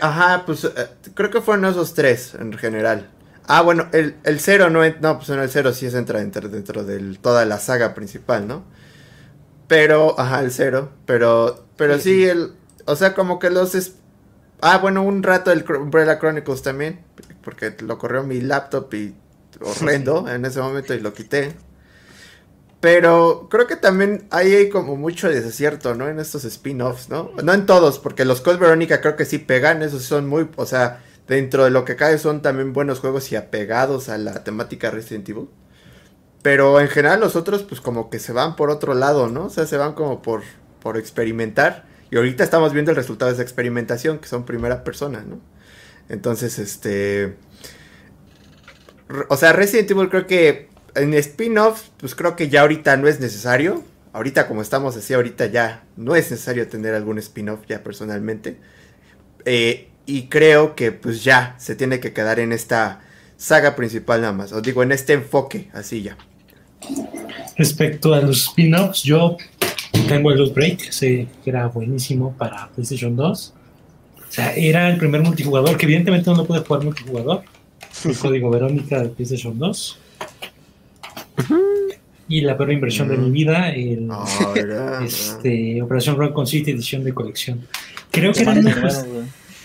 ajá, pues eh, creo que fueron esos tres en general. Ah, bueno, el, el cero no, en- no, pues no, el cero sí es entra dentro, dentro de toda la saga principal, ¿no? Pero, ajá, el cero, pero, pero sí, el, o sea, como que los, es- ah, bueno, un rato el Umbrella Chronicles también, porque lo corrió mi laptop y horrendo en ese momento y lo quité. Pero creo que también ahí hay como mucho desacierto, ¿no? En estos spin-offs, ¿no? No en todos, porque los Code Verónica creo que sí pegan, esos son muy, o sea, dentro de lo que cae son también buenos juegos y apegados a la temática Resident Evil. Pero en general los otros pues como que se van por otro lado, ¿no? O sea, se van como por, por experimentar. Y ahorita estamos viendo el resultado de esa experimentación, que son primera persona, ¿no? Entonces, este... O sea, Resident Evil creo que en spin-off, pues creo que ya ahorita no es necesario. Ahorita como estamos así, ahorita ya no es necesario tener algún spin-off ya personalmente. Eh, y creo que pues ya se tiene que quedar en esta saga principal nada más. Os digo, en este enfoque, así ya. Respecto a los spin-offs, yo tengo el Loot Break, sé que era buenísimo para PlayStation 2. O sea, era el primer multijugador, que evidentemente no lo pude jugar multijugador. El código Verónica de PlayStation 2. Y la peor inversión de mi vida, el, Ahora, este, Operación Raccoon City edición de colección. Creo que eran unos,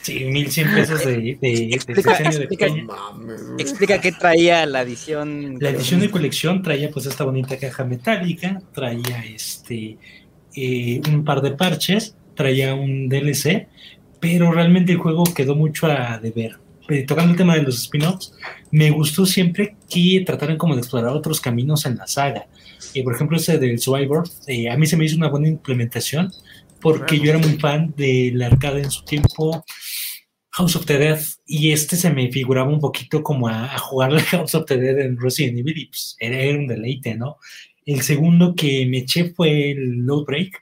sí, 1100 pesos de, de, de Explica, diseño de explica. qué traía la edición. La edición de colección traía pues esta bonita caja metálica, traía este eh, un par de parches, traía un DLC, pero realmente el juego quedó mucho a deber. Eh, tocando el tema de los spin-offs, me gustó siempre que trataran como de explorar otros caminos en la saga. Eh, por ejemplo, ese del Survivor, eh, a mí se me hizo una buena implementación porque yo era muy fan del arcade en su tiempo, House of the Dead, y este se me figuraba un poquito como a, a jugar al House of the Dead en Resident Evil, y pues era, era un deleite, ¿no? El segundo que me eché fue el Load Break.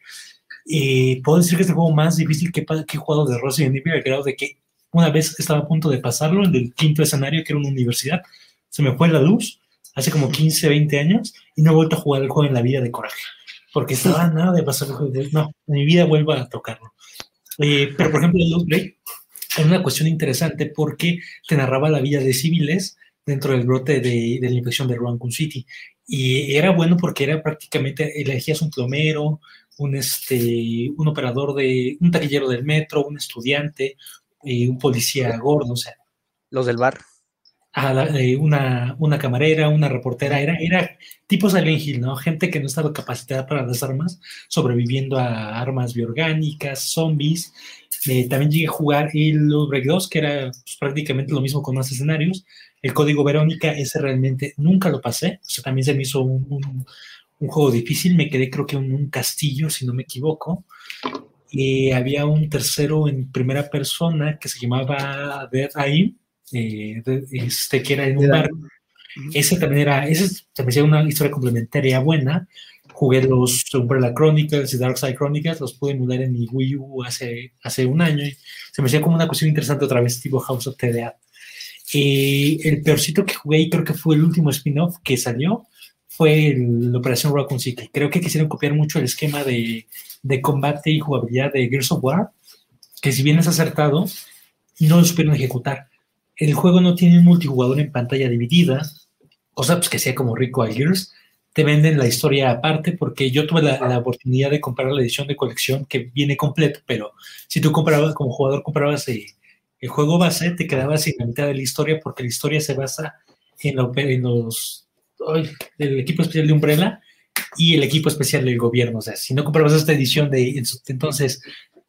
Eh, puedo decir que es el juego más difícil que, que he jugado de Resident Evil, al grado de que una vez estaba a punto de pasarlo, el quinto escenario, que era una universidad, se me fue la luz hace como 15, 20 años y no he vuelto a jugar el juego en la vida de coraje, porque estaba nada de pasar el juego. No, en mi vida vuelvo a tocarlo. Eh, pero, por ejemplo, el Load Break era una cuestión interesante porque te narraba la vida de civiles dentro del brote de, de la infección de Raccoon City. Y era bueno porque era prácticamente, elegías un plomero, un, este, un operador de, un taquillero del metro, un estudiante, eh, un policía gordo, o sea, Los del bar. a la- eh, una, una camarera, una reportera, era, era tipo Silent Hill, ¿no? Gente que no estaba capacitada para las armas, sobreviviendo a armas biorgánicas, zombies. Eh, también llegué a jugar el Break 2, que era pues, prácticamente lo mismo con más escenarios. El código Verónica, ese realmente nunca lo pasé, o sea, también se me hizo un, un- un juego difícil, me quedé creo que en un castillo, si no me equivoco. Eh, había un tercero en primera persona que se llamaba Dead Aim, eh, este, que era en un barco. Ese también era, ese también era una historia complementaria buena. Jugué los Umbrella Chronicles y Dark Side Chronicles, los pude mudar en mi Wii U hace, hace un año y se me hacía como una cuestión interesante otra vez, tipo House of TDA. Eh, el peorcito que jugué y creo que fue el último spin-off que salió fue la Operación Raccoon City. Creo que quisieron copiar mucho el esquema de, de, combate y jugabilidad de Gears of War, que si bien es acertado, no lo supieron ejecutar. El juego no tiene un multijugador en pantalla dividida, cosa pues que sea como rico a Gears. Te venden la historia aparte porque yo tuve la, la, oportunidad de comprar la edición de colección que viene completo, pero si tú comprabas como jugador, comprabas eh, el juego base, te quedabas sin la mitad de la historia porque la historia se basa en, la, en los el equipo especial de Umbrella y el equipo especial del gobierno. O sea, si no comprabas esta edición de entonces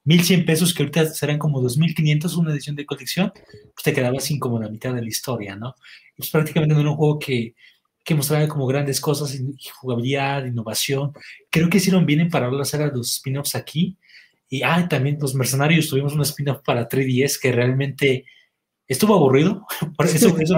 1100 pesos, que ahorita serán como 2500, una edición de colección, pues te quedabas sin como la mitad de la historia, ¿no? Es prácticamente un juego que, que mostraba como grandes cosas, jugabilidad, innovación. Creo que hicieron bien en parar las a los spin-offs aquí. Y ah, también los mercenarios tuvimos un spin-off para 3DS que realmente estuvo aburrido. Eso, eso,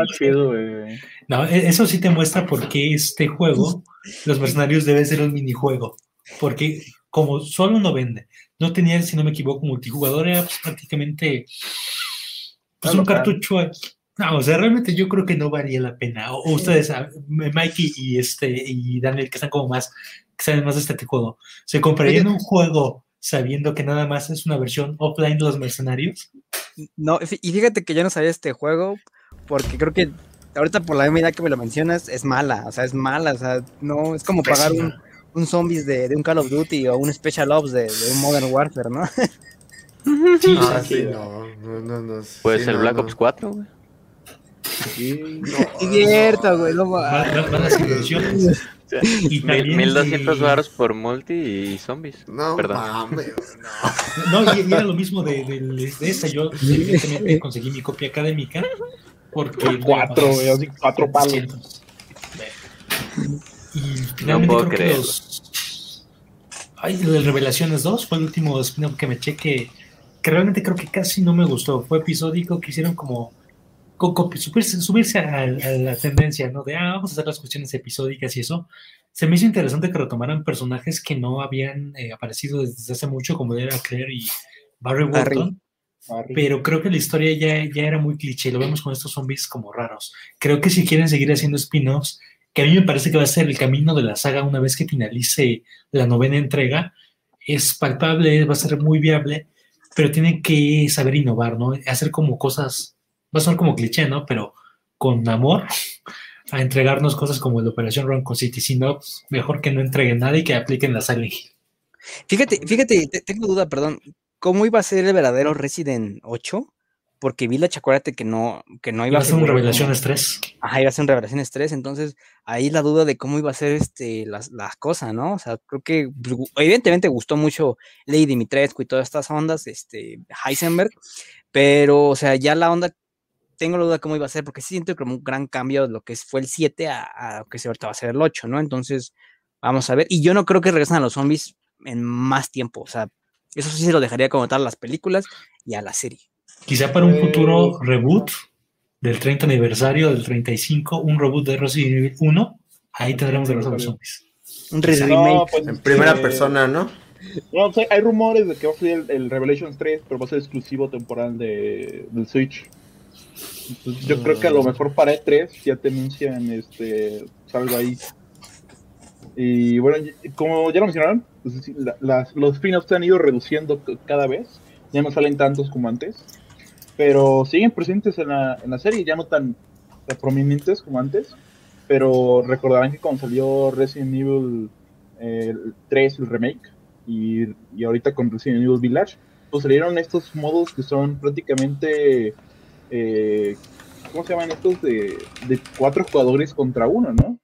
no, e, eso sí te muestra por qué este juego, los mercenarios debe ser un minijuego. Porque como solo no vende, no tenía, si no me equivoco, multijugador, era pues, prácticamente pues, un cartucho. No, o sea, realmente yo creo que no valía la pena. O, ustedes, ah, Mikey y este y Daniel, que están como más, que saben más de este juego, ¿se comprarían un juego sabiendo que nada más es una versión offline de los mercenarios? No, y fíjate que yo no sabía este juego, porque creo que ahorita por la medida que me lo mencionas, es mala, o sea, es mala, o sea, no, es como pagar un, un zombies de, de, un Call of Duty o un Special Ops de, de un Modern Warfare, ¿no? Sí, ah, sí, no, no, no, no Puede ser Black Ops 4, güey. Sí, no, cierto, güey, no van, van las ilusiones. Y 1200 baros por multi y zombies. No, Perdón. mames, no. no, y era lo mismo de, de, de esta. Yo evidentemente conseguí mi copia académica porque cuatro, así, cuatro palos. Y finalmente no puedo creo que los. Ay, el de Revelaciones 2 fue el último spin-off que me eché que, que realmente creo que casi no me gustó. Fue episódico, quisieron como subirse, subirse a, a, la tendencia, ¿no? De, ah, vamos a hacer las cuestiones episódicas y eso. Se me hizo interesante que retomaran personajes que no habían eh, aparecido desde hace mucho, como era Claire y Barry Walton. Pero creo que la historia ya, ya era muy cliché, lo vemos con estos zombies como raros. Creo que si quieren seguir haciendo spin-offs, que a mí me parece que va a ser el camino de la saga una vez que finalice la novena entrega, es palpable, va a ser muy viable, pero tienen que saber innovar, ¿no? Hacer como cosas va a ser como cliché, ¿no? Pero con amor a entregarnos cosas como la Operación Run City. Si no, pues, mejor que no entreguen nada y que apliquen la Silent Hill. Fíjate, fíjate, tengo duda, perdón. ¿Cómo iba a ser el verdadero Resident 8? Porque Village, acuérdate que no, que no iba, iba a ser un Revelaciones 3. Ajá, iba a ser un Revelaciones 3, entonces ahí la duda de cómo iba a ser este, las, las cosas, ¿no? O sea, creo que pues, evidentemente gustó mucho Lady Dimitrescu y todas estas ondas, este, Heisenberg, pero, o sea, ya la onda tengo la duda cómo iba a ser, porque sí siento como un gran cambio de lo que fue el 7 a, a, lo que se ahorita va a ser el 8, ¿no? Entonces, vamos a ver. Y yo no creo que regresen a los zombies en más tiempo. O sea, eso sí se lo dejaría como tal a las películas y a la serie. Quizá para un futuro reboot del 30 aniversario, del 35, un reboot de Resident Evil 1, ahí tendremos de los zombies. Un remake. No, pues, en primera eh, persona, ¿no? No, o sea, hay rumores de que va a salir el, el, Revelations 3, pero va a ser exclusivo temporal de, del Switch. Entonces, yo creo que a lo mejor para E3 ya te anuncian este, algo ahí. Y bueno, como ya lo mencionaron, pues, las, los spin-offs se han ido reduciendo cada vez. Ya no salen tantos como antes. Pero siguen presentes en la, en la serie, ya no tan, tan prominentes como antes. Pero recordarán que cuando salió Resident Evil eh, 3, el remake, y, y ahorita con Resident Evil Village, pues salieron estos modos que son prácticamente eh, ¿cómo se llaman estos? De, cuatro jugadores contra uno, ¿no?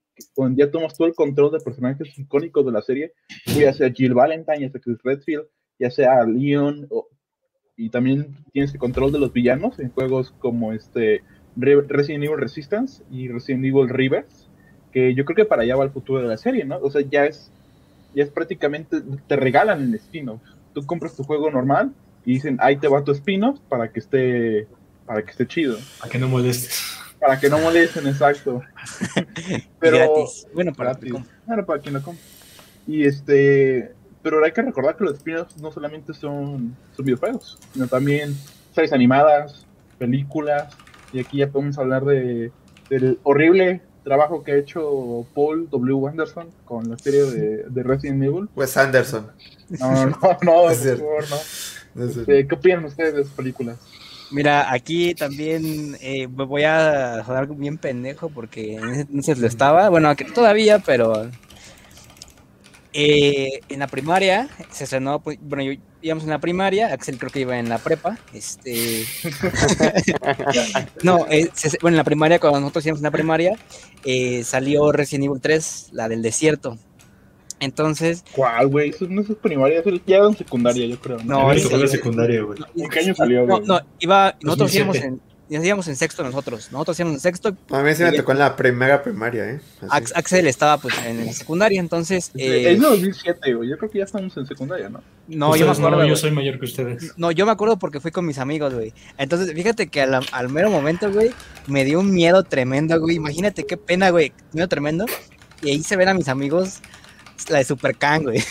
Ya tomas todo el control de personajes icónicos de la serie, ya sea Jill Valentine, ya sea Chris Redfield, ya sea Leon, y también tienes el control de los villanos en juegos como este Resident Evil Resistance y Resident Evil Rivers, que yo creo que para allá va el futuro de la serie, ¿no? O sea, ya es, ya es prácticamente, te regalan el destino. tú compras tu juego normal y dicen, ahí te va tu spin-off para que esté, para que esté chido. Para que no molestes. Para que no molesten, exacto. Pero, Gratis. Bueno, para gratis. Claro, para quien lo compre. Y este, pero hay que recordar que los spin-offs no solamente son, son videojuegos, sino también series animadas, películas, y aquí ya podemos hablar de, del horrible trabajo que ha hecho Paul W. Anderson con la serie de, de Resident Evil. Wes Anderson. No, no, no, Es por favor, no. No. Este, ¿Qué opinan ustedes de esas películas? Mira, aquí también eh, voy a sonar bien pendejo porque en ese entonces lo estaba, bueno, todavía, pero eh, en la primaria se estrenó, pues, bueno, yo íbamos en la primaria, Axel creo que iba en la prepa, este, no, eh, se- bueno, en la primaria, cuando nosotros íbamos en la primaria, eh, salió Resident Evil 3, la del desierto, entonces, ¿Cuál, güey? Eso no es primaria, eso ya era en secundaria, yo creo. No, No, ese- tocó la secundaria, güey. ¿En qué año salió, no, güey? no, iba, nosotros 2007. íbamos en, íbamos en sexto nosotros, nosotros íbamos en sexto, A mí sí me tocó en la primera primaria, ¿eh? Así. Ax- Axel estaba pues en la secundaria, entonces eh, Es de 2007, güey. Yo creo que ya estamos en secundaria, ¿no? no, yo me acuerdo. no, yo soy mayor que ustedes. No, yo me acuerdo porque fui con mis amigos, güey. Entonces, fíjate que al, al mero momento, güey, me dio un miedo tremendo, güey. Imagínate qué pena, güey. Miedo tremendo. Y ahí se ven a mis amigos la de Super Can, güey.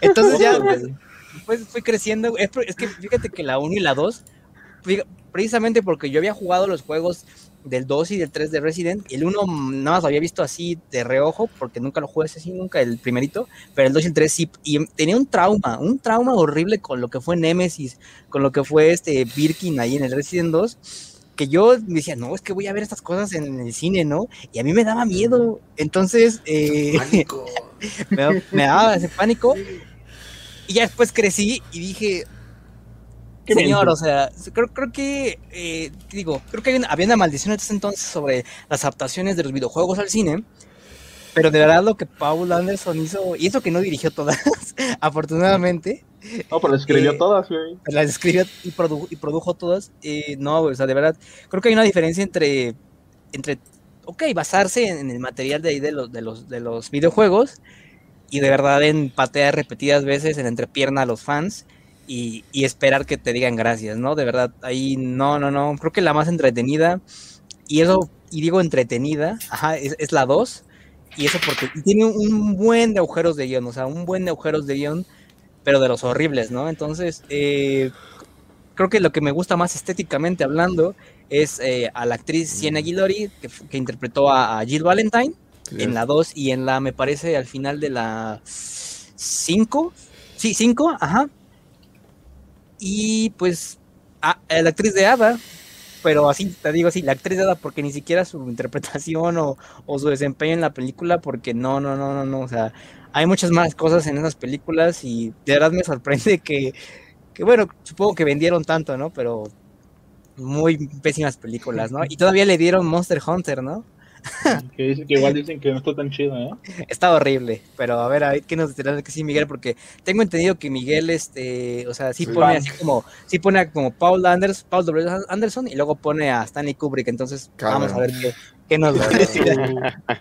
Entonces ya, ¿cómo, pues, pues fui creciendo. Es, es que fíjate que la 1 y la 2, fí- precisamente porque yo había jugado los juegos del 2 y del 3 de Resident, el 1 nada más lo había visto así de reojo, porque nunca lo jugué así, nunca el primerito, pero el 2 y el 3 sí, y tenía un trauma, un trauma horrible con lo que fue Nemesis, con lo que fue este Birkin ahí en el Resident 2, que yo me decía, no, es que voy a ver estas cosas en el cine, ¿no? Y a mí me daba miedo, entonces... eh, Pánico. me, da- me daba ese pánico. Y ya después crecí y dije, señor, o sea, creo, creo que, eh, ¿qué digo, creo que había una, maldición en ese entonces sobre las adaptaciones de los videojuegos al cine. Pero de verdad lo que Paul Anderson hizo, y eso que no dirigió todas, afortunadamente, No, pero escribió Eh, todas, güey. las escribió y, produ- y produjo todas. eh, no, güey, o sea, de verdad, creo que hay una diferencia entre, entre ok, basarse en, en el material de ahí de los, de, los, de los videojuegos y de verdad en patear repetidas veces en entrepierna a los fans y, y esperar que te digan gracias, ¿no? De verdad, ahí no, no, no, creo que la más entretenida, y eso, y digo entretenida, ajá, es, es la 2, y eso porque tiene un buen de agujeros de guion, o sea, un buen de agujeros de guion pero de los horribles, ¿no? Entonces, eh, creo que lo que me gusta más estéticamente hablando es eh, a la actriz Sienna Guillory, que, interpretó a, a Jill Valentine en la 2 y en la, me parece, al final de la 5. Sí, 5, ajá. Y pues, a- a la actriz de Ada, pero así, te digo así, la actriz de Ada, porque ni siquiera su interpretación o, o su desempeño en la película, porque no, no, no, no, no, o sea, hay muchas más cosas en esas películas y de verdad me sorprende que, que bueno, supongo que vendieron tanto, ¿no? Pero muy pésimas películas, ¿no? Y todavía le dieron Monster Hunter, ¿no? Que dice que igual dicen que no está tan chido, ¿eh? Está horrible, pero a ver, a ver qué nos dirás de que sí, Miguel, porque tengo entendido que Miguel, este, o sea, sí, pone así como, sí pone como Paul Anders, Paul W. Anderson y luego pone a Stanley Kubrick, entonces Cabrón. vamos a ver qué, qué nos va a decir.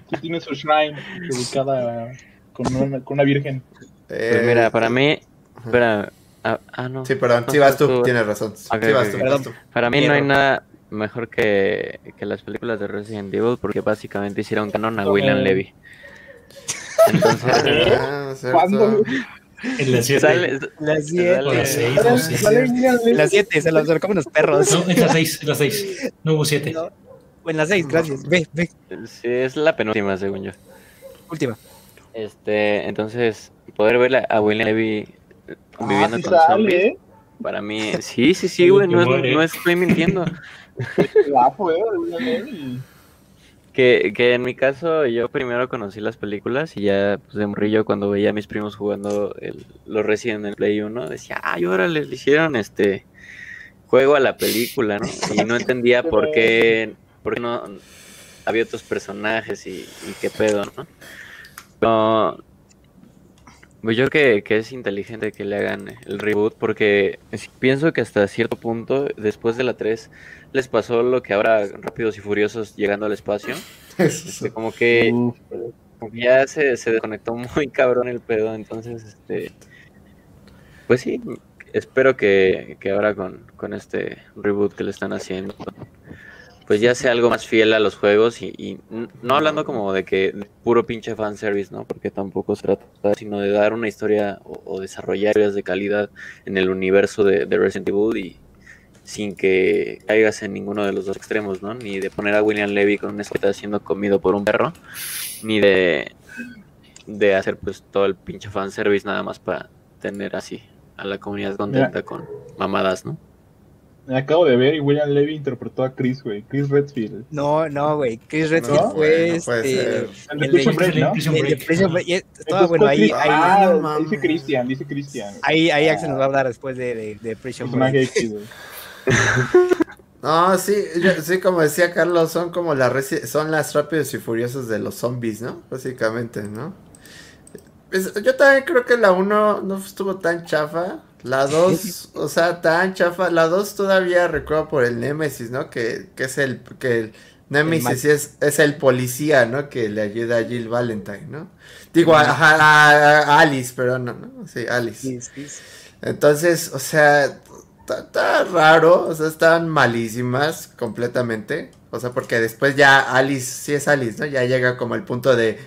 Sí tiene su shrine ubicada con una, con una virgen. Pues Eh, mira, para mí, espera, ah, ah, no. Sí, perdón, sí vas tú, tienes razón. Sí Ok, vas ok, tú, ok. vas tú. Para mí no hay nada mejor que, que las películas de Resident Evil porque básicamente hicieron canon a William. Levy. Entonces, Ah. ¿Cuándo? En la 7. sale, Las siete. O la sale- 6, Sale- no sé. sale William Levy. Las siete, se las se las comen los perros. No, en la 6, en la 6. No hubo 7. No. En las seis, gracias. Ve, ve, sí, es la penúltima, según yo. última. Este, entonces, poder ver a- William Levy conviviendo Ah, sí con zombies, sale, ¿eh? para mí, sí, sí, sí, güey, no, es- no estoy mintiendo. Levy. Que, que en mi caso yo primero conocí las películas y ya pues de morrillo cuando veía a mis primos jugando el, los Resident en el Play 1 decía, ay, órale, le hicieron este juego a la película, ¿no? Y no entendía por qué, por qué no había otros personajes y, y qué pedo, ¿no? Pero pues yo que, que es inteligente que le hagan el reboot porque pienso que hasta cierto punto, después de la 3, les pasó lo que ahora Rápidos y Furiosos llegando al espacio. Este, como que ya se, se desconectó muy cabrón el pedo, entonces, este, pues sí, espero que, que ahora con, con este reboot que le están haciendo, pues ya sea algo más fiel a los juegos y, y no hablando como de que puro pinche fanservice, ¿no? Porque tampoco se trata, sino de dar una historia o, o desarrollar historias de calidad en el universo de, de Resident Evil y sin que caigas en ninguno de los dos extremos, ¿no? Ni de poner a William Levy con un esqueleto siendo comido por un perro, ni de, de hacer pues todo el pinche fanservice nada más para tener así a la comunidad contenta Mira. con mamadas, ¿no? Me acabo de ver y William Levy interpretó a Chris, güey. Chris Redfield. No, no, güey. Chris Redfield No, fue no este. El de Prison Break, ¿no? Prison el de Break. Prison Break, y Estaba bueno, ahí, ahí, Ah, no dice. Cristian, dice Cristian. ahí, ahí Axel nos va a hablar después de, de, de Prison Break. No, sí, yo- sí, como decía Carlos, son como las son las rápidos y furiosos de los zombies, ¿no? Básicamente, ¿no? Es- yo también creo que la 1 no estuvo tan chafa. La 2, o sea, tan chafa. La 2 todavía recuerdo por el Nemesis, ¿no? Que, que es el que el Nemesis es, es el policía, ¿no? Que le ayuda a Jill Valentine, ¿no? Digo, a, a- a- a Alice, perdón, no, ¿no? Sí, Alice. Entonces, o sea, está, raro, o sea, están malísimas completamente. O sea, porque después ya Alice, sí es Alice, ¿no? Ya llega como al punto de,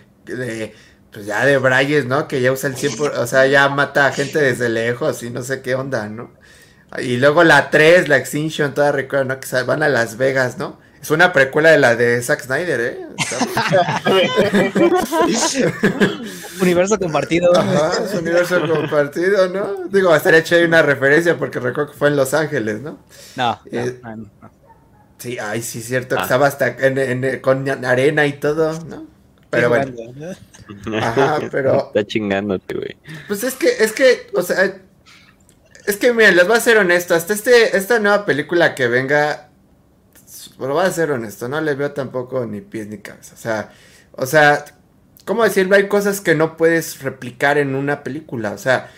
pues ya de Bryce, ¿no? Que ya usa el 100%, o sea, ya mata a gente desde lejos y no sé qué onda, ¿no? Y luego la 3, la Extinction, toda recuerdo, ¿no? Que van a Las Vegas, ¿no? Es una precuela de la de Zack Snyder, ¿eh? Universo compartido. Ajá, es un universo compartido, ¿no? Digo, estaría hecho ahí una referencia porque recuerdo que fue en Los Ángeles, ¿no? No, no, Eh, no, no. Sí, ay, sí, cierto, que Ah. estaba hasta en, en- con arena y todo, ¿no? Pero bueno, Ajá, pero- Está chingándote, güey. pues es que, es que, o sea, es que miren, les voy a ser honesto, hasta este, esta nueva película que venga, lo voy a ser honesto, no le veo tampoco ni pies ni cabeza, o sea, o sea, ¿cómo decirlo? Hay cosas que no puedes replicar en una película, o sea,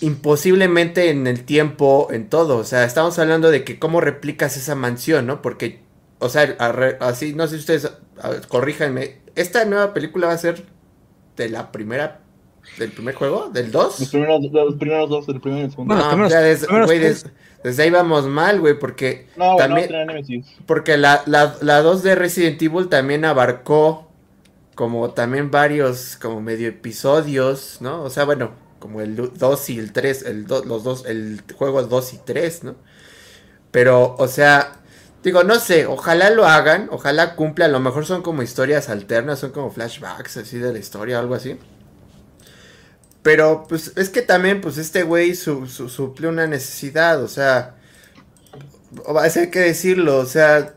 imposiblemente en el tiempo, en todo, o sea, estamos hablando de que cómo replicas esa mansión, ¿no? Porque, o sea, así, no sé si ustedes, ver, corríjanme, esta nueva película va a ser de la primera, del primer juego, del 2. Los primeros, los primeros dos, el primero y el segundo. No, primeros- ya desde, primeros güey, tres. des- desde ahí vamos mal, güey, porque no, también, no tenía Nemesis. porque la, la, la 2 de Resident Evil también abarcó como también varios, como medio episodios, ¿no? O sea, bueno, como el 2 y el 3, el do- los dos, el juego 2 y 3, ¿no? Pero, o sea, digo, no sé, ojalá lo hagan, ojalá cumpla, a lo mejor son como historias alternas, son como flashbacks así de la historia, algo así. Pero, pues, es que también, pues, este güey su, su- suplió una necesidad, o sea, ser que decirlo, o sea,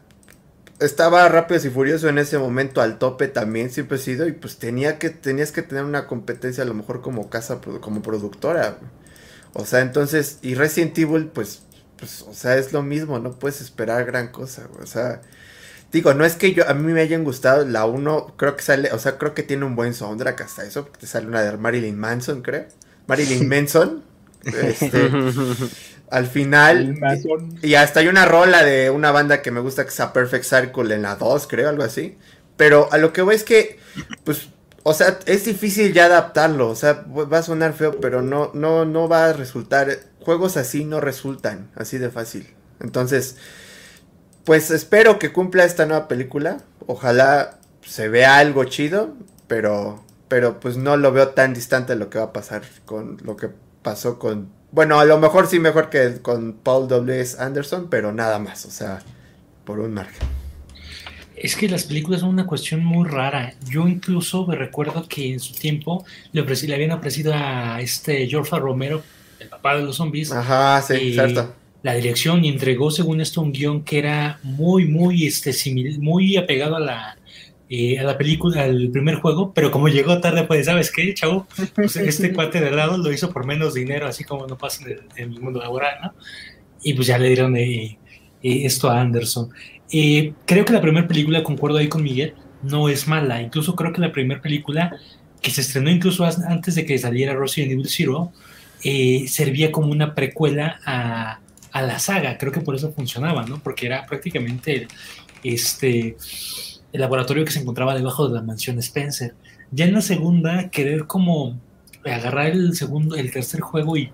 estaba Rápidos y Furioso en ese momento al tope también, siempre he sido, y pues tenía que, tenías que tener una competencia a lo mejor como casa, como productora. O sea, entonces, y Resident Evil, pues, pues, o sea, es lo mismo, no puedes esperar gran cosa, o sea, digo, no es que yo, a mí me hayan gustado la 1, creo que sale, o sea, creo que tiene un buen soundtrack hasta eso, porque te sale una de Marilyn Manson, creo, Marilyn Manson, este, al final, Mason. y hasta hay una rola de una banda que me gusta que es A Perfect Circle en la 2, creo, algo así. Pero a lo que voy es que, pues, o sea, es difícil ya adaptarlo. O sea, va a sonar feo, pero no, no, no va a resultar. Juegos así no resultan así de fácil. Entonces, pues espero que cumpla esta nueva película. Ojalá se vea algo chido, pero, pero pues no lo veo tan distante de lo que va a pasar con lo que pasó con bueno, a lo mejor sí mejor que con Paul W.S. Anderson, pero nada más, o sea, por un margen. Es que las películas son una cuestión muy rara. Yo incluso me recuerdo que en su tiempo le, ofrecí- le habían ofrecido a este George Romero, el papá de los zombies, Ajá, sí, y cierto. La dirección y entregó según esto un guion que era muy, muy, este, simil- muy apegado a la, eh, a la película, al primer juego, pero como llegó tarde, pues, ¿sabes qué, chavo? Pues este cuate de al lado lo hizo por menos dinero, así como no pasa en el, en el mundo laboral, ¿no? Y pues ya le dieron eh, eh, esto a Anderson. Creo que la primera película, concuerdo ahí con Miguel, no es mala. Incluso creo que la primera película, que se estrenó incluso antes de que saliera Resident Evil Zero, servía como una precuela a, a la saga. Creo que por eso funcionaba, ¿no? Porque era prácticamente este el laboratorio que se encontraba debajo de la mansión Spencer. Ya en la segunda, querer como agarrar el segundo, el tercer juego y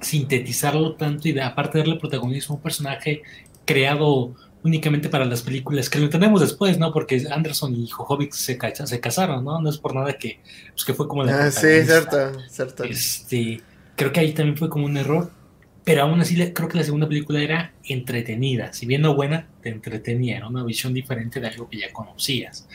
sintetizarlo tanto y de, aparte darle protagonismo a un personaje creado únicamente para las películas, que lo entendemos después, ¿no? Porque Anderson y Jojovic se, se casaron, ¿no? No es por nada que, pues, que fue como la... Ah, sí, cierto, cierto. Este, creo que ahí también fue como un error, pero aún así creo que la segunda película era entretenida, si bien no buena, te entretenía, era una visión diferente de algo que ya conocías.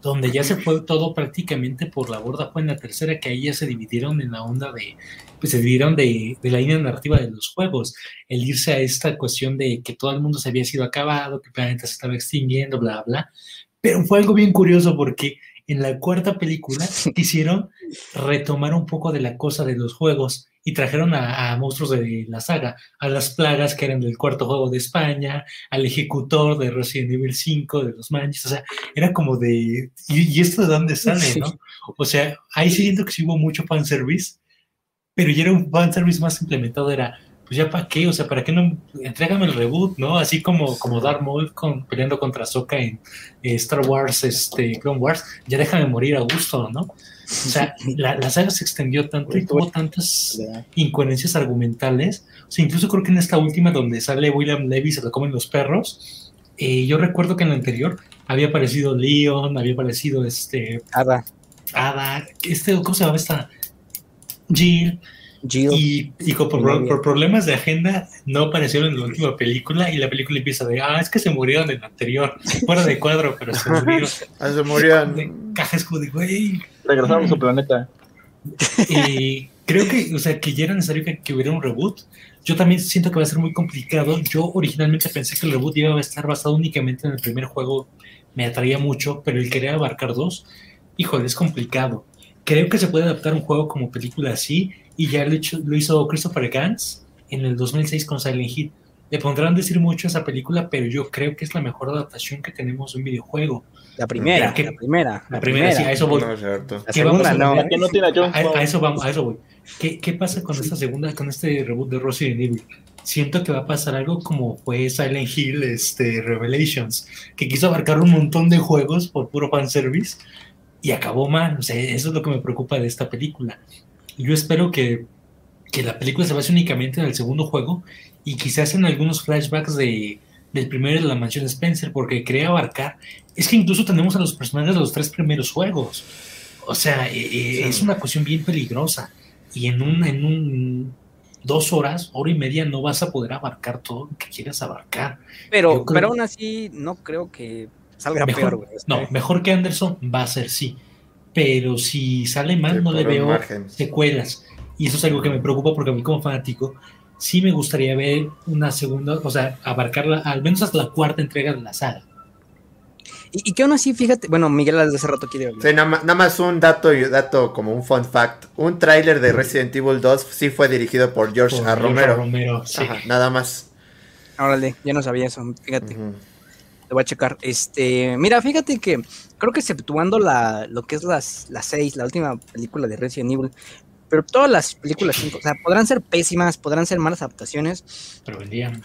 Donde ya se fue todo prácticamente por la borda fue en la tercera, que ahí ya se dividieron en la onda de, pues se dividieron de, de la línea narrativa de los juegos, el irse a esta cuestión de que todo el mundo se había sido acabado, que el planeta se estaba extinguiendo, bla, bla. Pero fue algo bien curioso porque en la cuarta película quisieron retomar un poco de la cosa de los juegos y trajeron a, monstruos de la saga, a las plagas que eran del cuarto juego de España, al ejecutor de Resident Evil 5, de los manches, o sea, era como de, ¿y, esto de dónde sale, no? O sea, ahí siento que sí hubo mucho fanservice, pero ya era un fanservice más implementado, era, pues ya para qué, o sea, para qué no, entrégame el reboot, ¿no? Así como, como Darth Maul con, peleando contra Soka en eh, Star Wars, este, Clone Wars, ya déjame morir a gusto, ¿no? O sea, la, saga se extendió tanto y tuvo tantas incoherencias argumentales. O sea, incluso creo que en esta última donde sale William Levy y se lo comen los perros, eh, yo recuerdo que en la anterior había aparecido Leon, había aparecido este... Ada. Ada, este, ¿cómo se llama esta? Jill. Y, por, problemas de agenda no aparecieron en la última película y la película empieza de, ah, es que se murieron en la anterior, fuera de cuadro, pero se murieron. ah, se murieron. Cajas como de, güey. Regresamos a su planeta. Y creo que, o sea, que ya era necesario que, hubiera un reboot. Yo también siento que va a ser muy complicado. Yo originalmente pensé que el reboot iba a estar basado únicamente en el primer juego. Me atraía mucho, pero el querer abarcar dos, híjole, es complicado. Creo que se puede adaptar un juego como película así, y ya lo, lo hizo Christopher Gans en el 2006 con Silent Hill. Le pondrán decir mucho a esa película, pero yo creo que es la mejor adaptación que tenemos de un videojuego. La primera, la primera. La, primera, sí, a eso voy. No, la segunda, no. que no tiene a, a, eso vamos, a eso voy. ¿Qué, ¿Qué, pasa con esta segunda, con este reboot de Resident Evil? Siento que va a pasar algo como fue Silent Hill este, Revelations, que quiso abarcar un montón de juegos por puro fanservice y acabó mal. O sea, eso es lo que me preocupa de esta película. Yo espero que, que la película se base únicamente en el segundo juego y quizás en algunos flashbacks de, del primero de la mansión Spencer, porque quería abarcar. Es que incluso tenemos a los personajes de los tres primeros juegos. O sea, eh, eh, es una cuestión bien peligrosa. Y en un, en un dos horas, hora y media, no vas a poder abarcar todo lo que quieras abarcar. Pero, pero aún así, no creo que salga mejor, peor, No, mejor que Anderson va a ser sí pero si sale mal no le veo secuelas. Y eso es algo que me preocupa porque a mí como fanático sí me gustaría ver una segunda, o sea, abarcarla al menos hasta la cuarta entrega de la saga. Y, que aún así, fíjate, bueno, Miguel desde hace rato quiere Sí, nada, más un dato, dato como un fun fact. Un tráiler de Resident Evil 2 sí fue dirigido por George A. Romero. Romero sí. nada más. Órale, ya no sabía eso, fíjate voy a checar. Este, mira, fíjate que creo que exceptuando la, lo que es las, las seis, la última película de Resident Evil, pero todas las películas o sea, podrán ser pésimas, podrán ser malas adaptaciones. Pero vendían.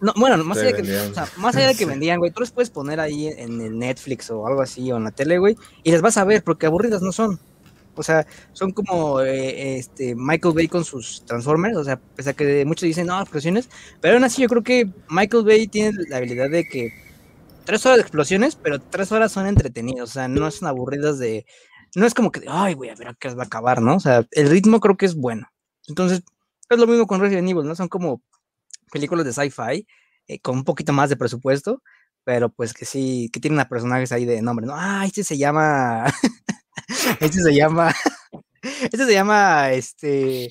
No, bueno, más allá, que, o sea, más allá de que vendían, güey, tú les puedes poner ahí en el Netflix o algo así, o en la tele, güey, y les vas a ver, porque aburridas no son. O sea, son como eh, este Michael Bay con sus Transformers, o sea, pese a que muchos dicen, no, explosiones, pero aún así yo creo que Michael Bay tiene la habilidad de que tres horas de explosiones, pero tres horas son entretenidos, o sea, no son aburridas de, no es como que, ay, voy a ver a qué va a acabar, ¿no? O sea, el ritmo creo que es bueno. Entonces, es lo mismo con Resident Evil, ¿no? Son como películas de sci-fi, eh, con un poquito más de presupuesto, pero pues que sí, que tienen a personajes ahí de nombre, ¿no? Ah, este se llama, este se llama, este se llama, este,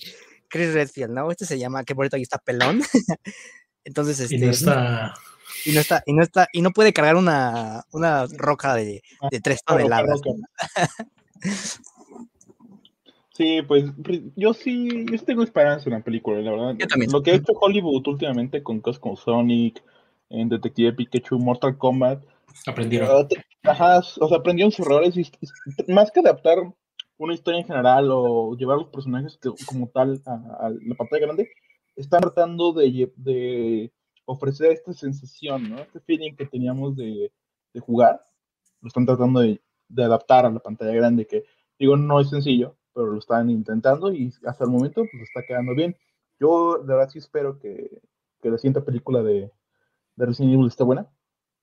Chris Redfield, ¿no? Este se llama, que por ahí está pelón. Entonces, este... Y no está y no está, y no está, y no puede cargar una, una roca de, de tres toneladas. Sí, pues yo sí, yo tengo esperanza en la película, la verdad. Lo que ha hecho Hollywood últimamente con cosas como Sonic, en Detective Pikachu, Mortal Kombat. Aprendieron. Ajá, o sea, aprendieron sus errores y más que adaptar una historia en general o llevar los personajes como tal a, la pantalla grande, están tratando de, de ofrecer esta sensación, ¿no? Este feeling que teníamos de, jugar lo están tratando de, de adaptar a la pantalla grande, que digo, no es sencillo, pero lo están intentando y hasta el momento pues está quedando bien. Yo de verdad sí espero que, que la siguiente película de, de Resident Evil esté buena.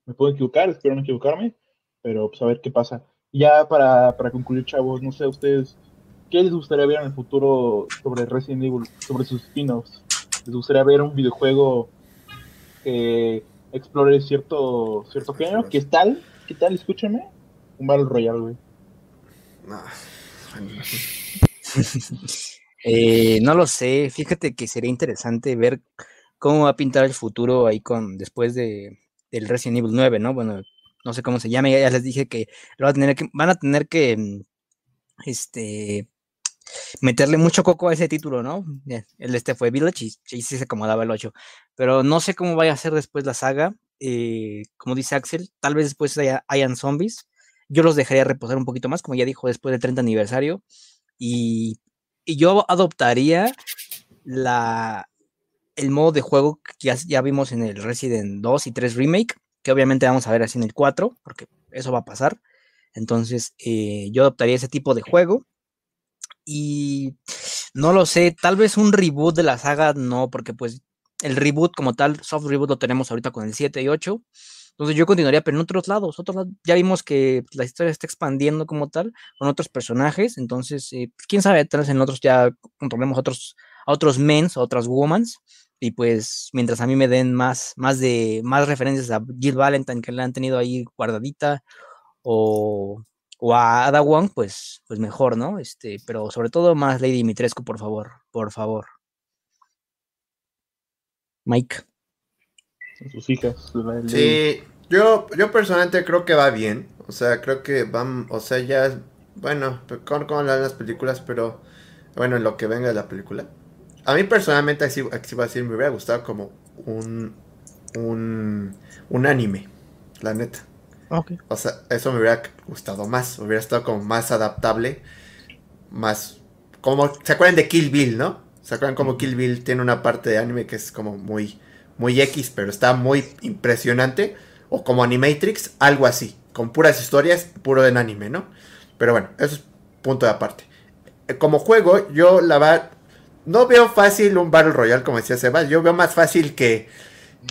Me puedo equivocar, espero no equivocarme, pero pues a ver qué pasa. Y ya para, para concluir, chavos, no sé ustedes, ¿qué les gustaría ver en el futuro sobre Resident Evil, sobre sus spin-offs? ¿Les gustaría ver un videojuego que explore cierto, cierto género? ¿Qué tal? ¿Qué tal? Escúchame. Un Battle Royale, güey. No. Eh, no lo sé, fíjate que sería interesante ver cómo va a pintar el futuro ahí con después de del Resident Evil 9, ¿no? Bueno, no sé cómo se llama, ya, ya les dije que, lo van, a tener que van a tener que mm, este meterle mucho coco a ese título, ¿no? Ya, El este fue Village y, y sí se acomodaba el 8. Pero no sé cómo vaya a ser después la saga. eh, como dice Axel, tal vez después haya, hayan zombies. Yo los dejaría reposar un poquito más, como ya dijo, después del 30 aniversario. Y, y yo adoptaría la, el modo de juego que ya, ya vimos en el Resident 2 y 3 Remake, que obviamente vamos a ver así en el 4, porque eso va a pasar. Entonces, eh, yo adoptaría ese tipo de juego. Y no lo sé, tal vez un reboot de la saga, no, porque pues el reboot como tal, soft reboot lo tenemos ahorita con el 7 y 8. Entonces yo continuaría, pero en otros lados, otros lados. Ya vimos que la historia está expandiendo como tal, con otros personajes. Entonces, eh, pues, quién sabe, tal vez en otros ya controlemos otros, a otros mens, a otras womans. Y pues, mientras a mí me den más, más de más referencias a Jill Valentine que la han tenido ahí guardadita, o, o a Ada Wong, pues, pues mejor, ¿no? Este, pero sobre todo más Lady Dimitrescu, por favor, por favor. Mike. Sus hijas. Sí, yo, yo personalmente creo que va bien. O sea, creo que van, o sea, ya, es- bueno, con, con las películas, pero bueno, en lo que venga de la película. A mí personalmente, así, así va a decir, me hubiera gustado como un, un, un anime, la neta. O sea, eso me hubiera gustado más, hubiera estado como más adaptable, más, como, ¿se acuerdan de Kill Bill, no? ¿Se acuerdan como Kill Bill tiene una parte de anime que es como muy, muy X, pero está muy impresionante? O como Animatrix, algo así, con puras historias, puro en anime, ¿no? Pero bueno, eso es punto de aparte. Eh, Como juego, yo la verdad, no veo fácil un Battle Royale, como decía Sebas, yo veo más fácil que,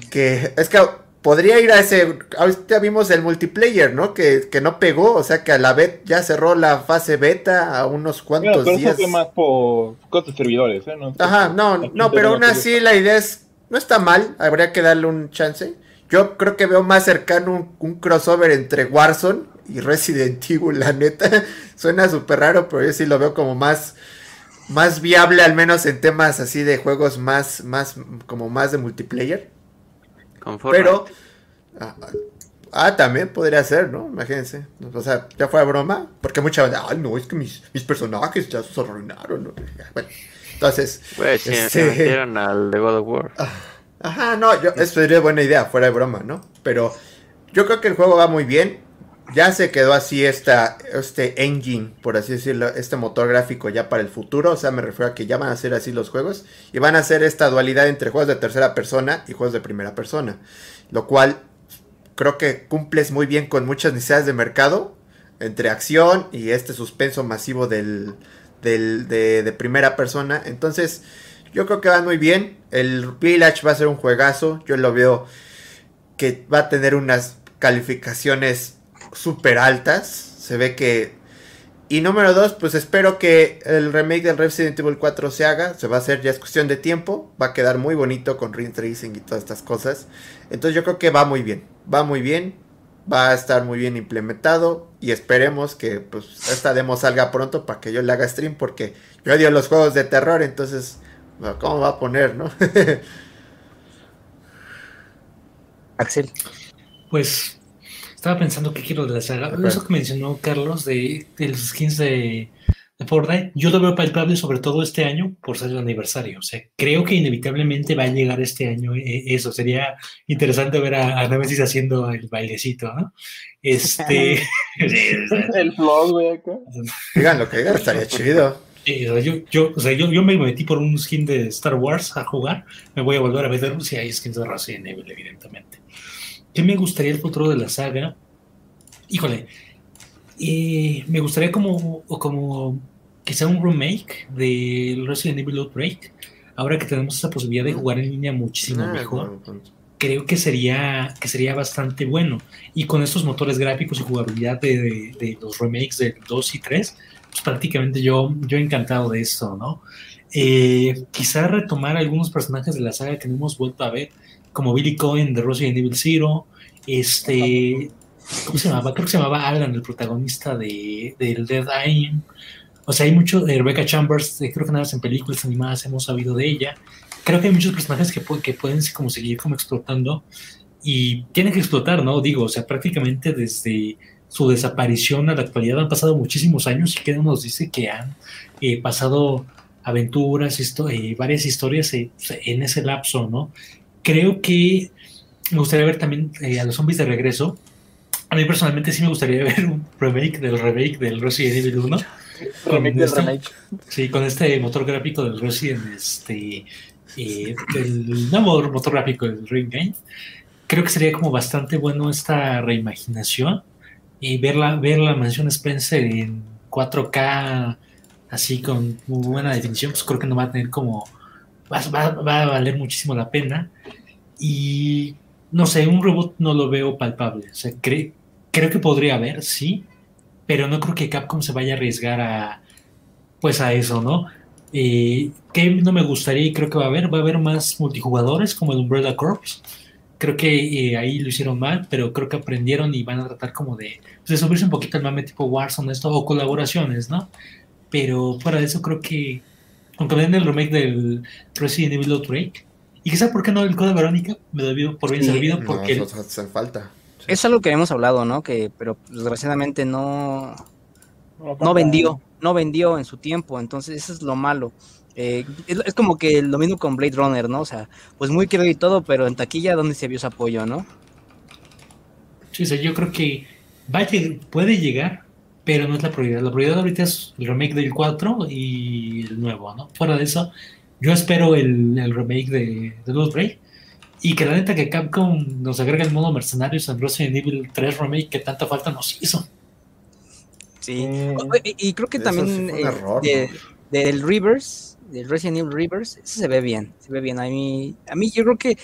que, es que podría ir a ese, ahorita vimos el multiplayer, ¿no? Que, que no pegó, o sea que a la vez ya cerró la fase beta a unos Bueno, cuantos pero eso días. fue más por cosas servidores, ¿eh? No, Ajá, no, no, pero aún así la idea es, no está mal, habría que darle un chance. Yo creo que veo más cercano un, un crossover entre Warzone y Resident Evil, la neta. Suena súper raro, pero yo sí lo veo como más, más viable, al menos en temas así de juegos más, más, como más de multiplayer. Con. Pero, ah, ah, también podría ser, ¿no? Imagínense. O sea, ya fue broma, porque mucha gente, ay, no, es que mis, mis personajes ya se arruinaron. ¿no? Bueno, entonces, Pues este- se metieron al de God of War. Ajá, no, yo, eso sería buena idea, fuera de broma, ¿no? Pero yo creo que el juego va muy bien. Ya se quedó así esta, este engine, por así decirlo, este motor gráfico ya para el futuro. O sea, me refiero a que ya van a ser así los juegos. Y van a ser esta dualidad entre juegos de tercera persona y juegos de primera persona. Lo cual creo que cumples muy bien con muchas necesidades de mercado. Entre acción y este suspenso masivo del, del, de, de primera persona. Entonces, yo creo que va muy bien. El Village va a ser un juegazo. Yo lo veo que va a tener unas calificaciones súper altas. Se ve que... Y número dos, pues espero que el remake del Resident Evil 4 se haga. Se va a hacer ya es cuestión de tiempo. Va a quedar muy bonito con ray tracing y todas estas cosas. Entonces yo creo que va muy bien. Va muy bien. Va a estar muy bien implementado. Y esperemos que pues esta demo salga pronto para que yo le haga stream. Porque yo odio los juegos de terror. Entonces, ¿cómo va a poner, no? Axel. Pues estaba pensando qué quiero de la saga. Eso que mencionó Carlos de, de los skins de, de Fortnite, yo lo veo palpable sobre todo este año por ser el aniversario. O sea, creo que inevitablemente va a llegar este año eh, eso. Sería interesante ver a, a Nemesis haciendo el bailecito, ¿no? Este. El vlog, güey, acá. Digan lo que digan, estaría chido. Eh, yo, yo, o sea, yo, yo me metí por un skin de Star Wars a jugar. Me voy a volver a meter si hay skins de Resident Evil, evidentemente. ¿Qué me gustaría el futuro de la saga? Híjole, eh, me gustaría como, como que sea un remake de Resident Evil Outbreak. Ahora que tenemos esa posibilidad de jugar en línea muchísimo Ah, mejor, creo que sería, que sería bastante bueno. Y con estos motores gráficos y jugabilidad de, de- de los remakes del 2 y 3, pues prácticamente yo, yo encantado de esto, ¿no? Eh, quizá retomar algunos personajes de la saga que no hemos vuelto a ver, como Billy Cohen de Resident Evil Zero, este, ¿cómo se llamaba? Creo que se llamaba Alan, el protagonista de, del Dead Aim. O sea, hay mucho de Rebecca Chambers, creo que nada más en películas animadas hemos sabido de ella. Creo que hay muchos personajes que, que pueden como seguir como explotando y tienen que explotar, ¿no? Digo, o sea, prácticamente desde su desaparición a la actualidad han pasado muchísimos años y que nos dice que han eh, pasado aventuras, histo- eh, varias historias eh, en ese lapso, ¿no? Creo que me gustaría ver también eh, a los zombies de regreso. A mí personalmente sí me gustaría ver un remake del remake del Resident Evil 1. Con Remake del este- remake. Sí, con este motor gráfico del Resident, este, eh, el nuevo motor gráfico del Ring Game. Creo que sería como bastante bueno esta reimaginación y ver la, ver la mansión Spencer en 4K, así con muy buena definición, pues creo que no va a tener como, va, a valer muchísimo la pena. Y no sé, un robot no lo veo palpable. Creo que podría haber, sí, pero no creo que Capcom se vaya a arriesgar a, pues a eso, ¿no? Eh, que no me gustaría y creo que va a haber, va a haber más multijugadores como el Umbrella Corps. Creo que eh, ahí lo hicieron mal, pero creo que aprendieron y van a tratar como de, pues, de subirse un poquito al mame tipo Warzone esto, o colaboraciones, ¿no? Pero fuera de eso creo que, aunque den el remake del Resident Evil Outbreak, y quizá por qué no el Code Verónica, me debió por bien Sí, servido, No, porque eso hace falta. Sí. Es algo que hemos hablado, ¿no? Que, pero desgraciadamente no, No, no vendió, no vendió en su tiempo, entonces eso es lo malo. Eh, es, es como que lo mismo con Blade Runner, ¿no? O sea, pues muy querido y todo, pero en taquilla, ¿dónde se vio su apoyo, no? Sí, o sea, yo creo que va a lleg- puede llegar, pero no es la prioridad. La prioridad ahorita es el remake del 4 y el nuevo, ¿no? Fuera de eso, yo espero el, el remake de, de Lost Break y que la neta que Capcom nos agregue el modo mercenarios en Resident Evil 3 Remake que tanta falta nos hizo. Sí. Mm. O- Y, y creo que Eso también sí eh, error, de- ¿no? del Rivers, del Resident Evil Rivers, ese se ve bien, se ve bien. A mí, a mí yo creo que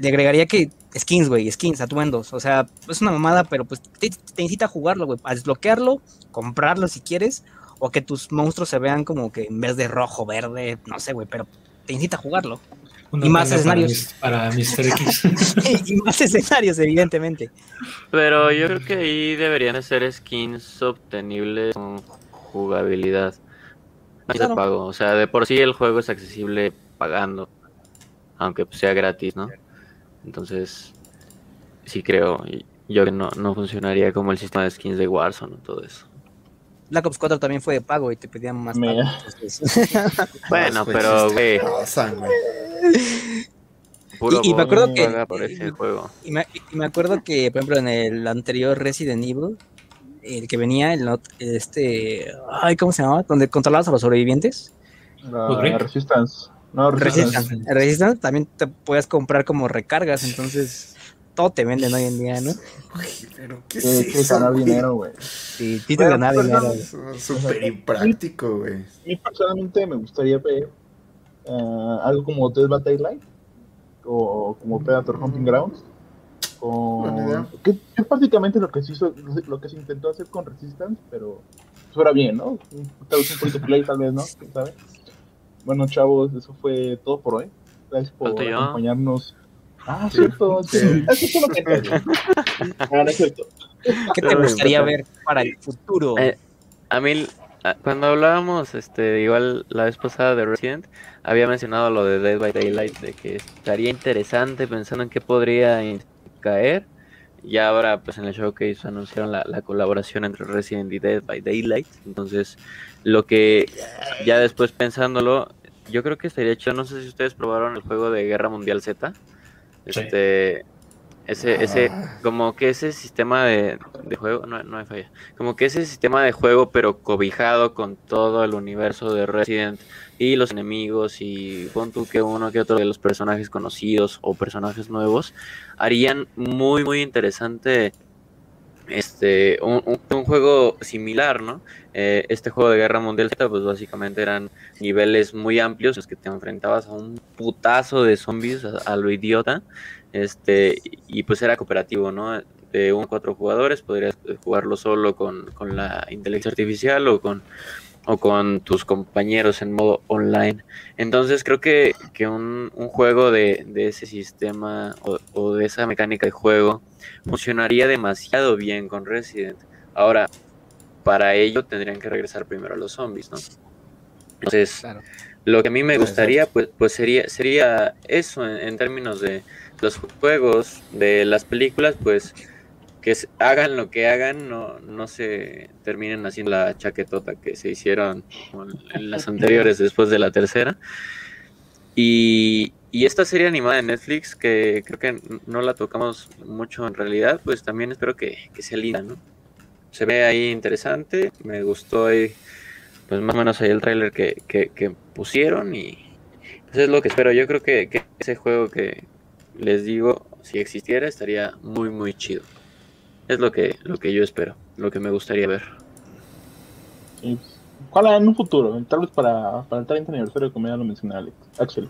le agregaría que skins, güey, skins, atuendos. O sea, es una mamada, pero pues te, te incita a jugarlo, güey, a desbloquearlo, comprarlo si quieres, o que tus monstruos se vean como que en vez de rojo, verde, no sé, güey, pero te incita a jugarlo. Una Y más escenarios. Para, mis- para Mr. X. y más escenarios, evidentemente. Pero yo creo que ahí deberían de ser skins obtenibles con jugabilidad. No Claro. pago. O sea, de por sí el juego es accesible pagando. Aunque sea gratis, ¿no? Entonces, sí creo. Yo que no, no funcionaría como el sistema de skins de Warzone o todo eso. Black Ops 4 también fue de pago y te pedían más pago. Bueno, pero, güey, puro Y- y me acuerdo que- por ese juego. Y me, y me acuerdo que, por ejemplo, en el anterior Resident Evil, el que venía, el not- este. Ay, ¿cómo se llamaba? Donde controlabas a los sobrevivientes. La. Resistance. No, Resistance. Resistance. Resistance también te puedes comprar como recargas, entonces todo te venden hoy en día, ¿no? Pero ¿qué es Eh, que eso, ganar güey? dinero, güey. Sí, sí te Bueno, pues, dinero. Es Súper impráctico, güey. A mí personalmente me gustaría ver ah, algo como Dead by Daylight o como Predator Hunting Grounds. Con, que, es prácticamente lo que se hizo, lo que se intentó hacer con Resistance, pero suena bien, ¿no? Tal vez un free to play, tal vez, ¿no? ¿Quién sabe? Bueno, chavos, eso fue todo por hoy. Gracias por acompañarnos. Ah, Sí. cierto, sí. Sí. Eso es lo que Ah, cierto. ¿Qué te gustaría ver para el futuro? Eh, A mí, cuando hablábamos, este, igual la vez pasada de Resident, había mencionado lo de Dead by Daylight, de que estaría interesante pensando en qué podría caer. Y ahora, pues en el showcase anunciaron la, la colaboración entre Resident y Dead by Daylight. Entonces, lo que ya después pensándolo, yo creo que estaría chido. No sé si ustedes probaron el juego de Guerra Mundial Z. Sí. Este, ese, ese, Ah. como que ese sistema de, de juego, no, no hay falla. Como que ese sistema de juego, pero cobijado con todo el universo de Resident y los enemigos y pon tú que uno que otro de los personajes conocidos o personajes nuevos harían muy muy interesante este un, un, juego similar, ¿no? Eh, este juego de Guerra Mundial pues básicamente eran niveles muy amplios en los que te enfrentabas a un putazo de zombies a, lo idiota, este y pues era cooperativo, ¿no? De un cuatro jugadores, podrías jugarlo solo con, con la inteligencia artificial o con o con tus compañeros en modo online. Entonces creo que, que un, un, juego de, de ese sistema o, de esa mecánica de juego funcionaría demasiado bien con Resident. Ahora, para ello tendrían que regresar primero a los zombies, ¿no? Entonces, claro. lo que a mí me gustaría, pues, pues sería, sería eso en, en términos de los juegos, de las películas, pues que hagan lo que hagan, no, no se terminen haciendo la chaquetota que se hicieron en las anteriores después de la tercera. Y, y, esta serie animada de Netflix, que creo que no la tocamos mucho en realidad, pues también espero que, que sea linda, ¿no? Se ve ahí interesante, me gustó ahí, pues más o menos ahí el tráiler que, que, que, pusieron y pues es lo que espero. Yo creo que, que ese juego que les digo, si existiera, estaría muy, muy chido. Es lo que, lo que yo espero, lo que me gustaría ver. Ojalá en un futuro, tal vez para, para el 30 aniversario, como ya lo mencioné Alex, Axel.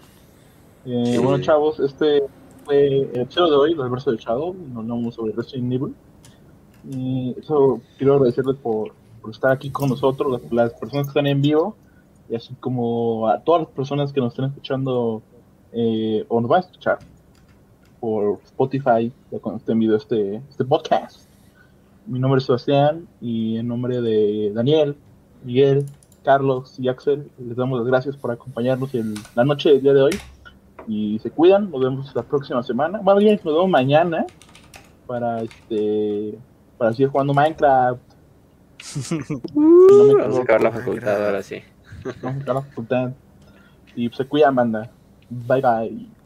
Eh, sí. Bueno, chavos, este fue el episodio de hoy, el verso de Shadow, nos hablamos sobre Resident Evil. Y eso quiero agradecerles por, por estar aquí con nosotros, las, personas que están en vivo, y así como a todas las personas que nos están escuchando eh, o nos van a escuchar por Spotify, ya cuando estén viendo este, este podcast. Mi nombre es Sebastián y en nombre de Daniel, Miguel, Carlos y Axel, les damos las gracias por acompañarnos en la noche del día de hoy. Y se cuidan, nos vemos la próxima semana. Bueno, bien, nos vemos mañana para este para seguir jugando Minecraft. no me Vamos a acabar la facultad ahora sí. Vamos a acabar la facultad. Y se cuidan, banda. Bye bye.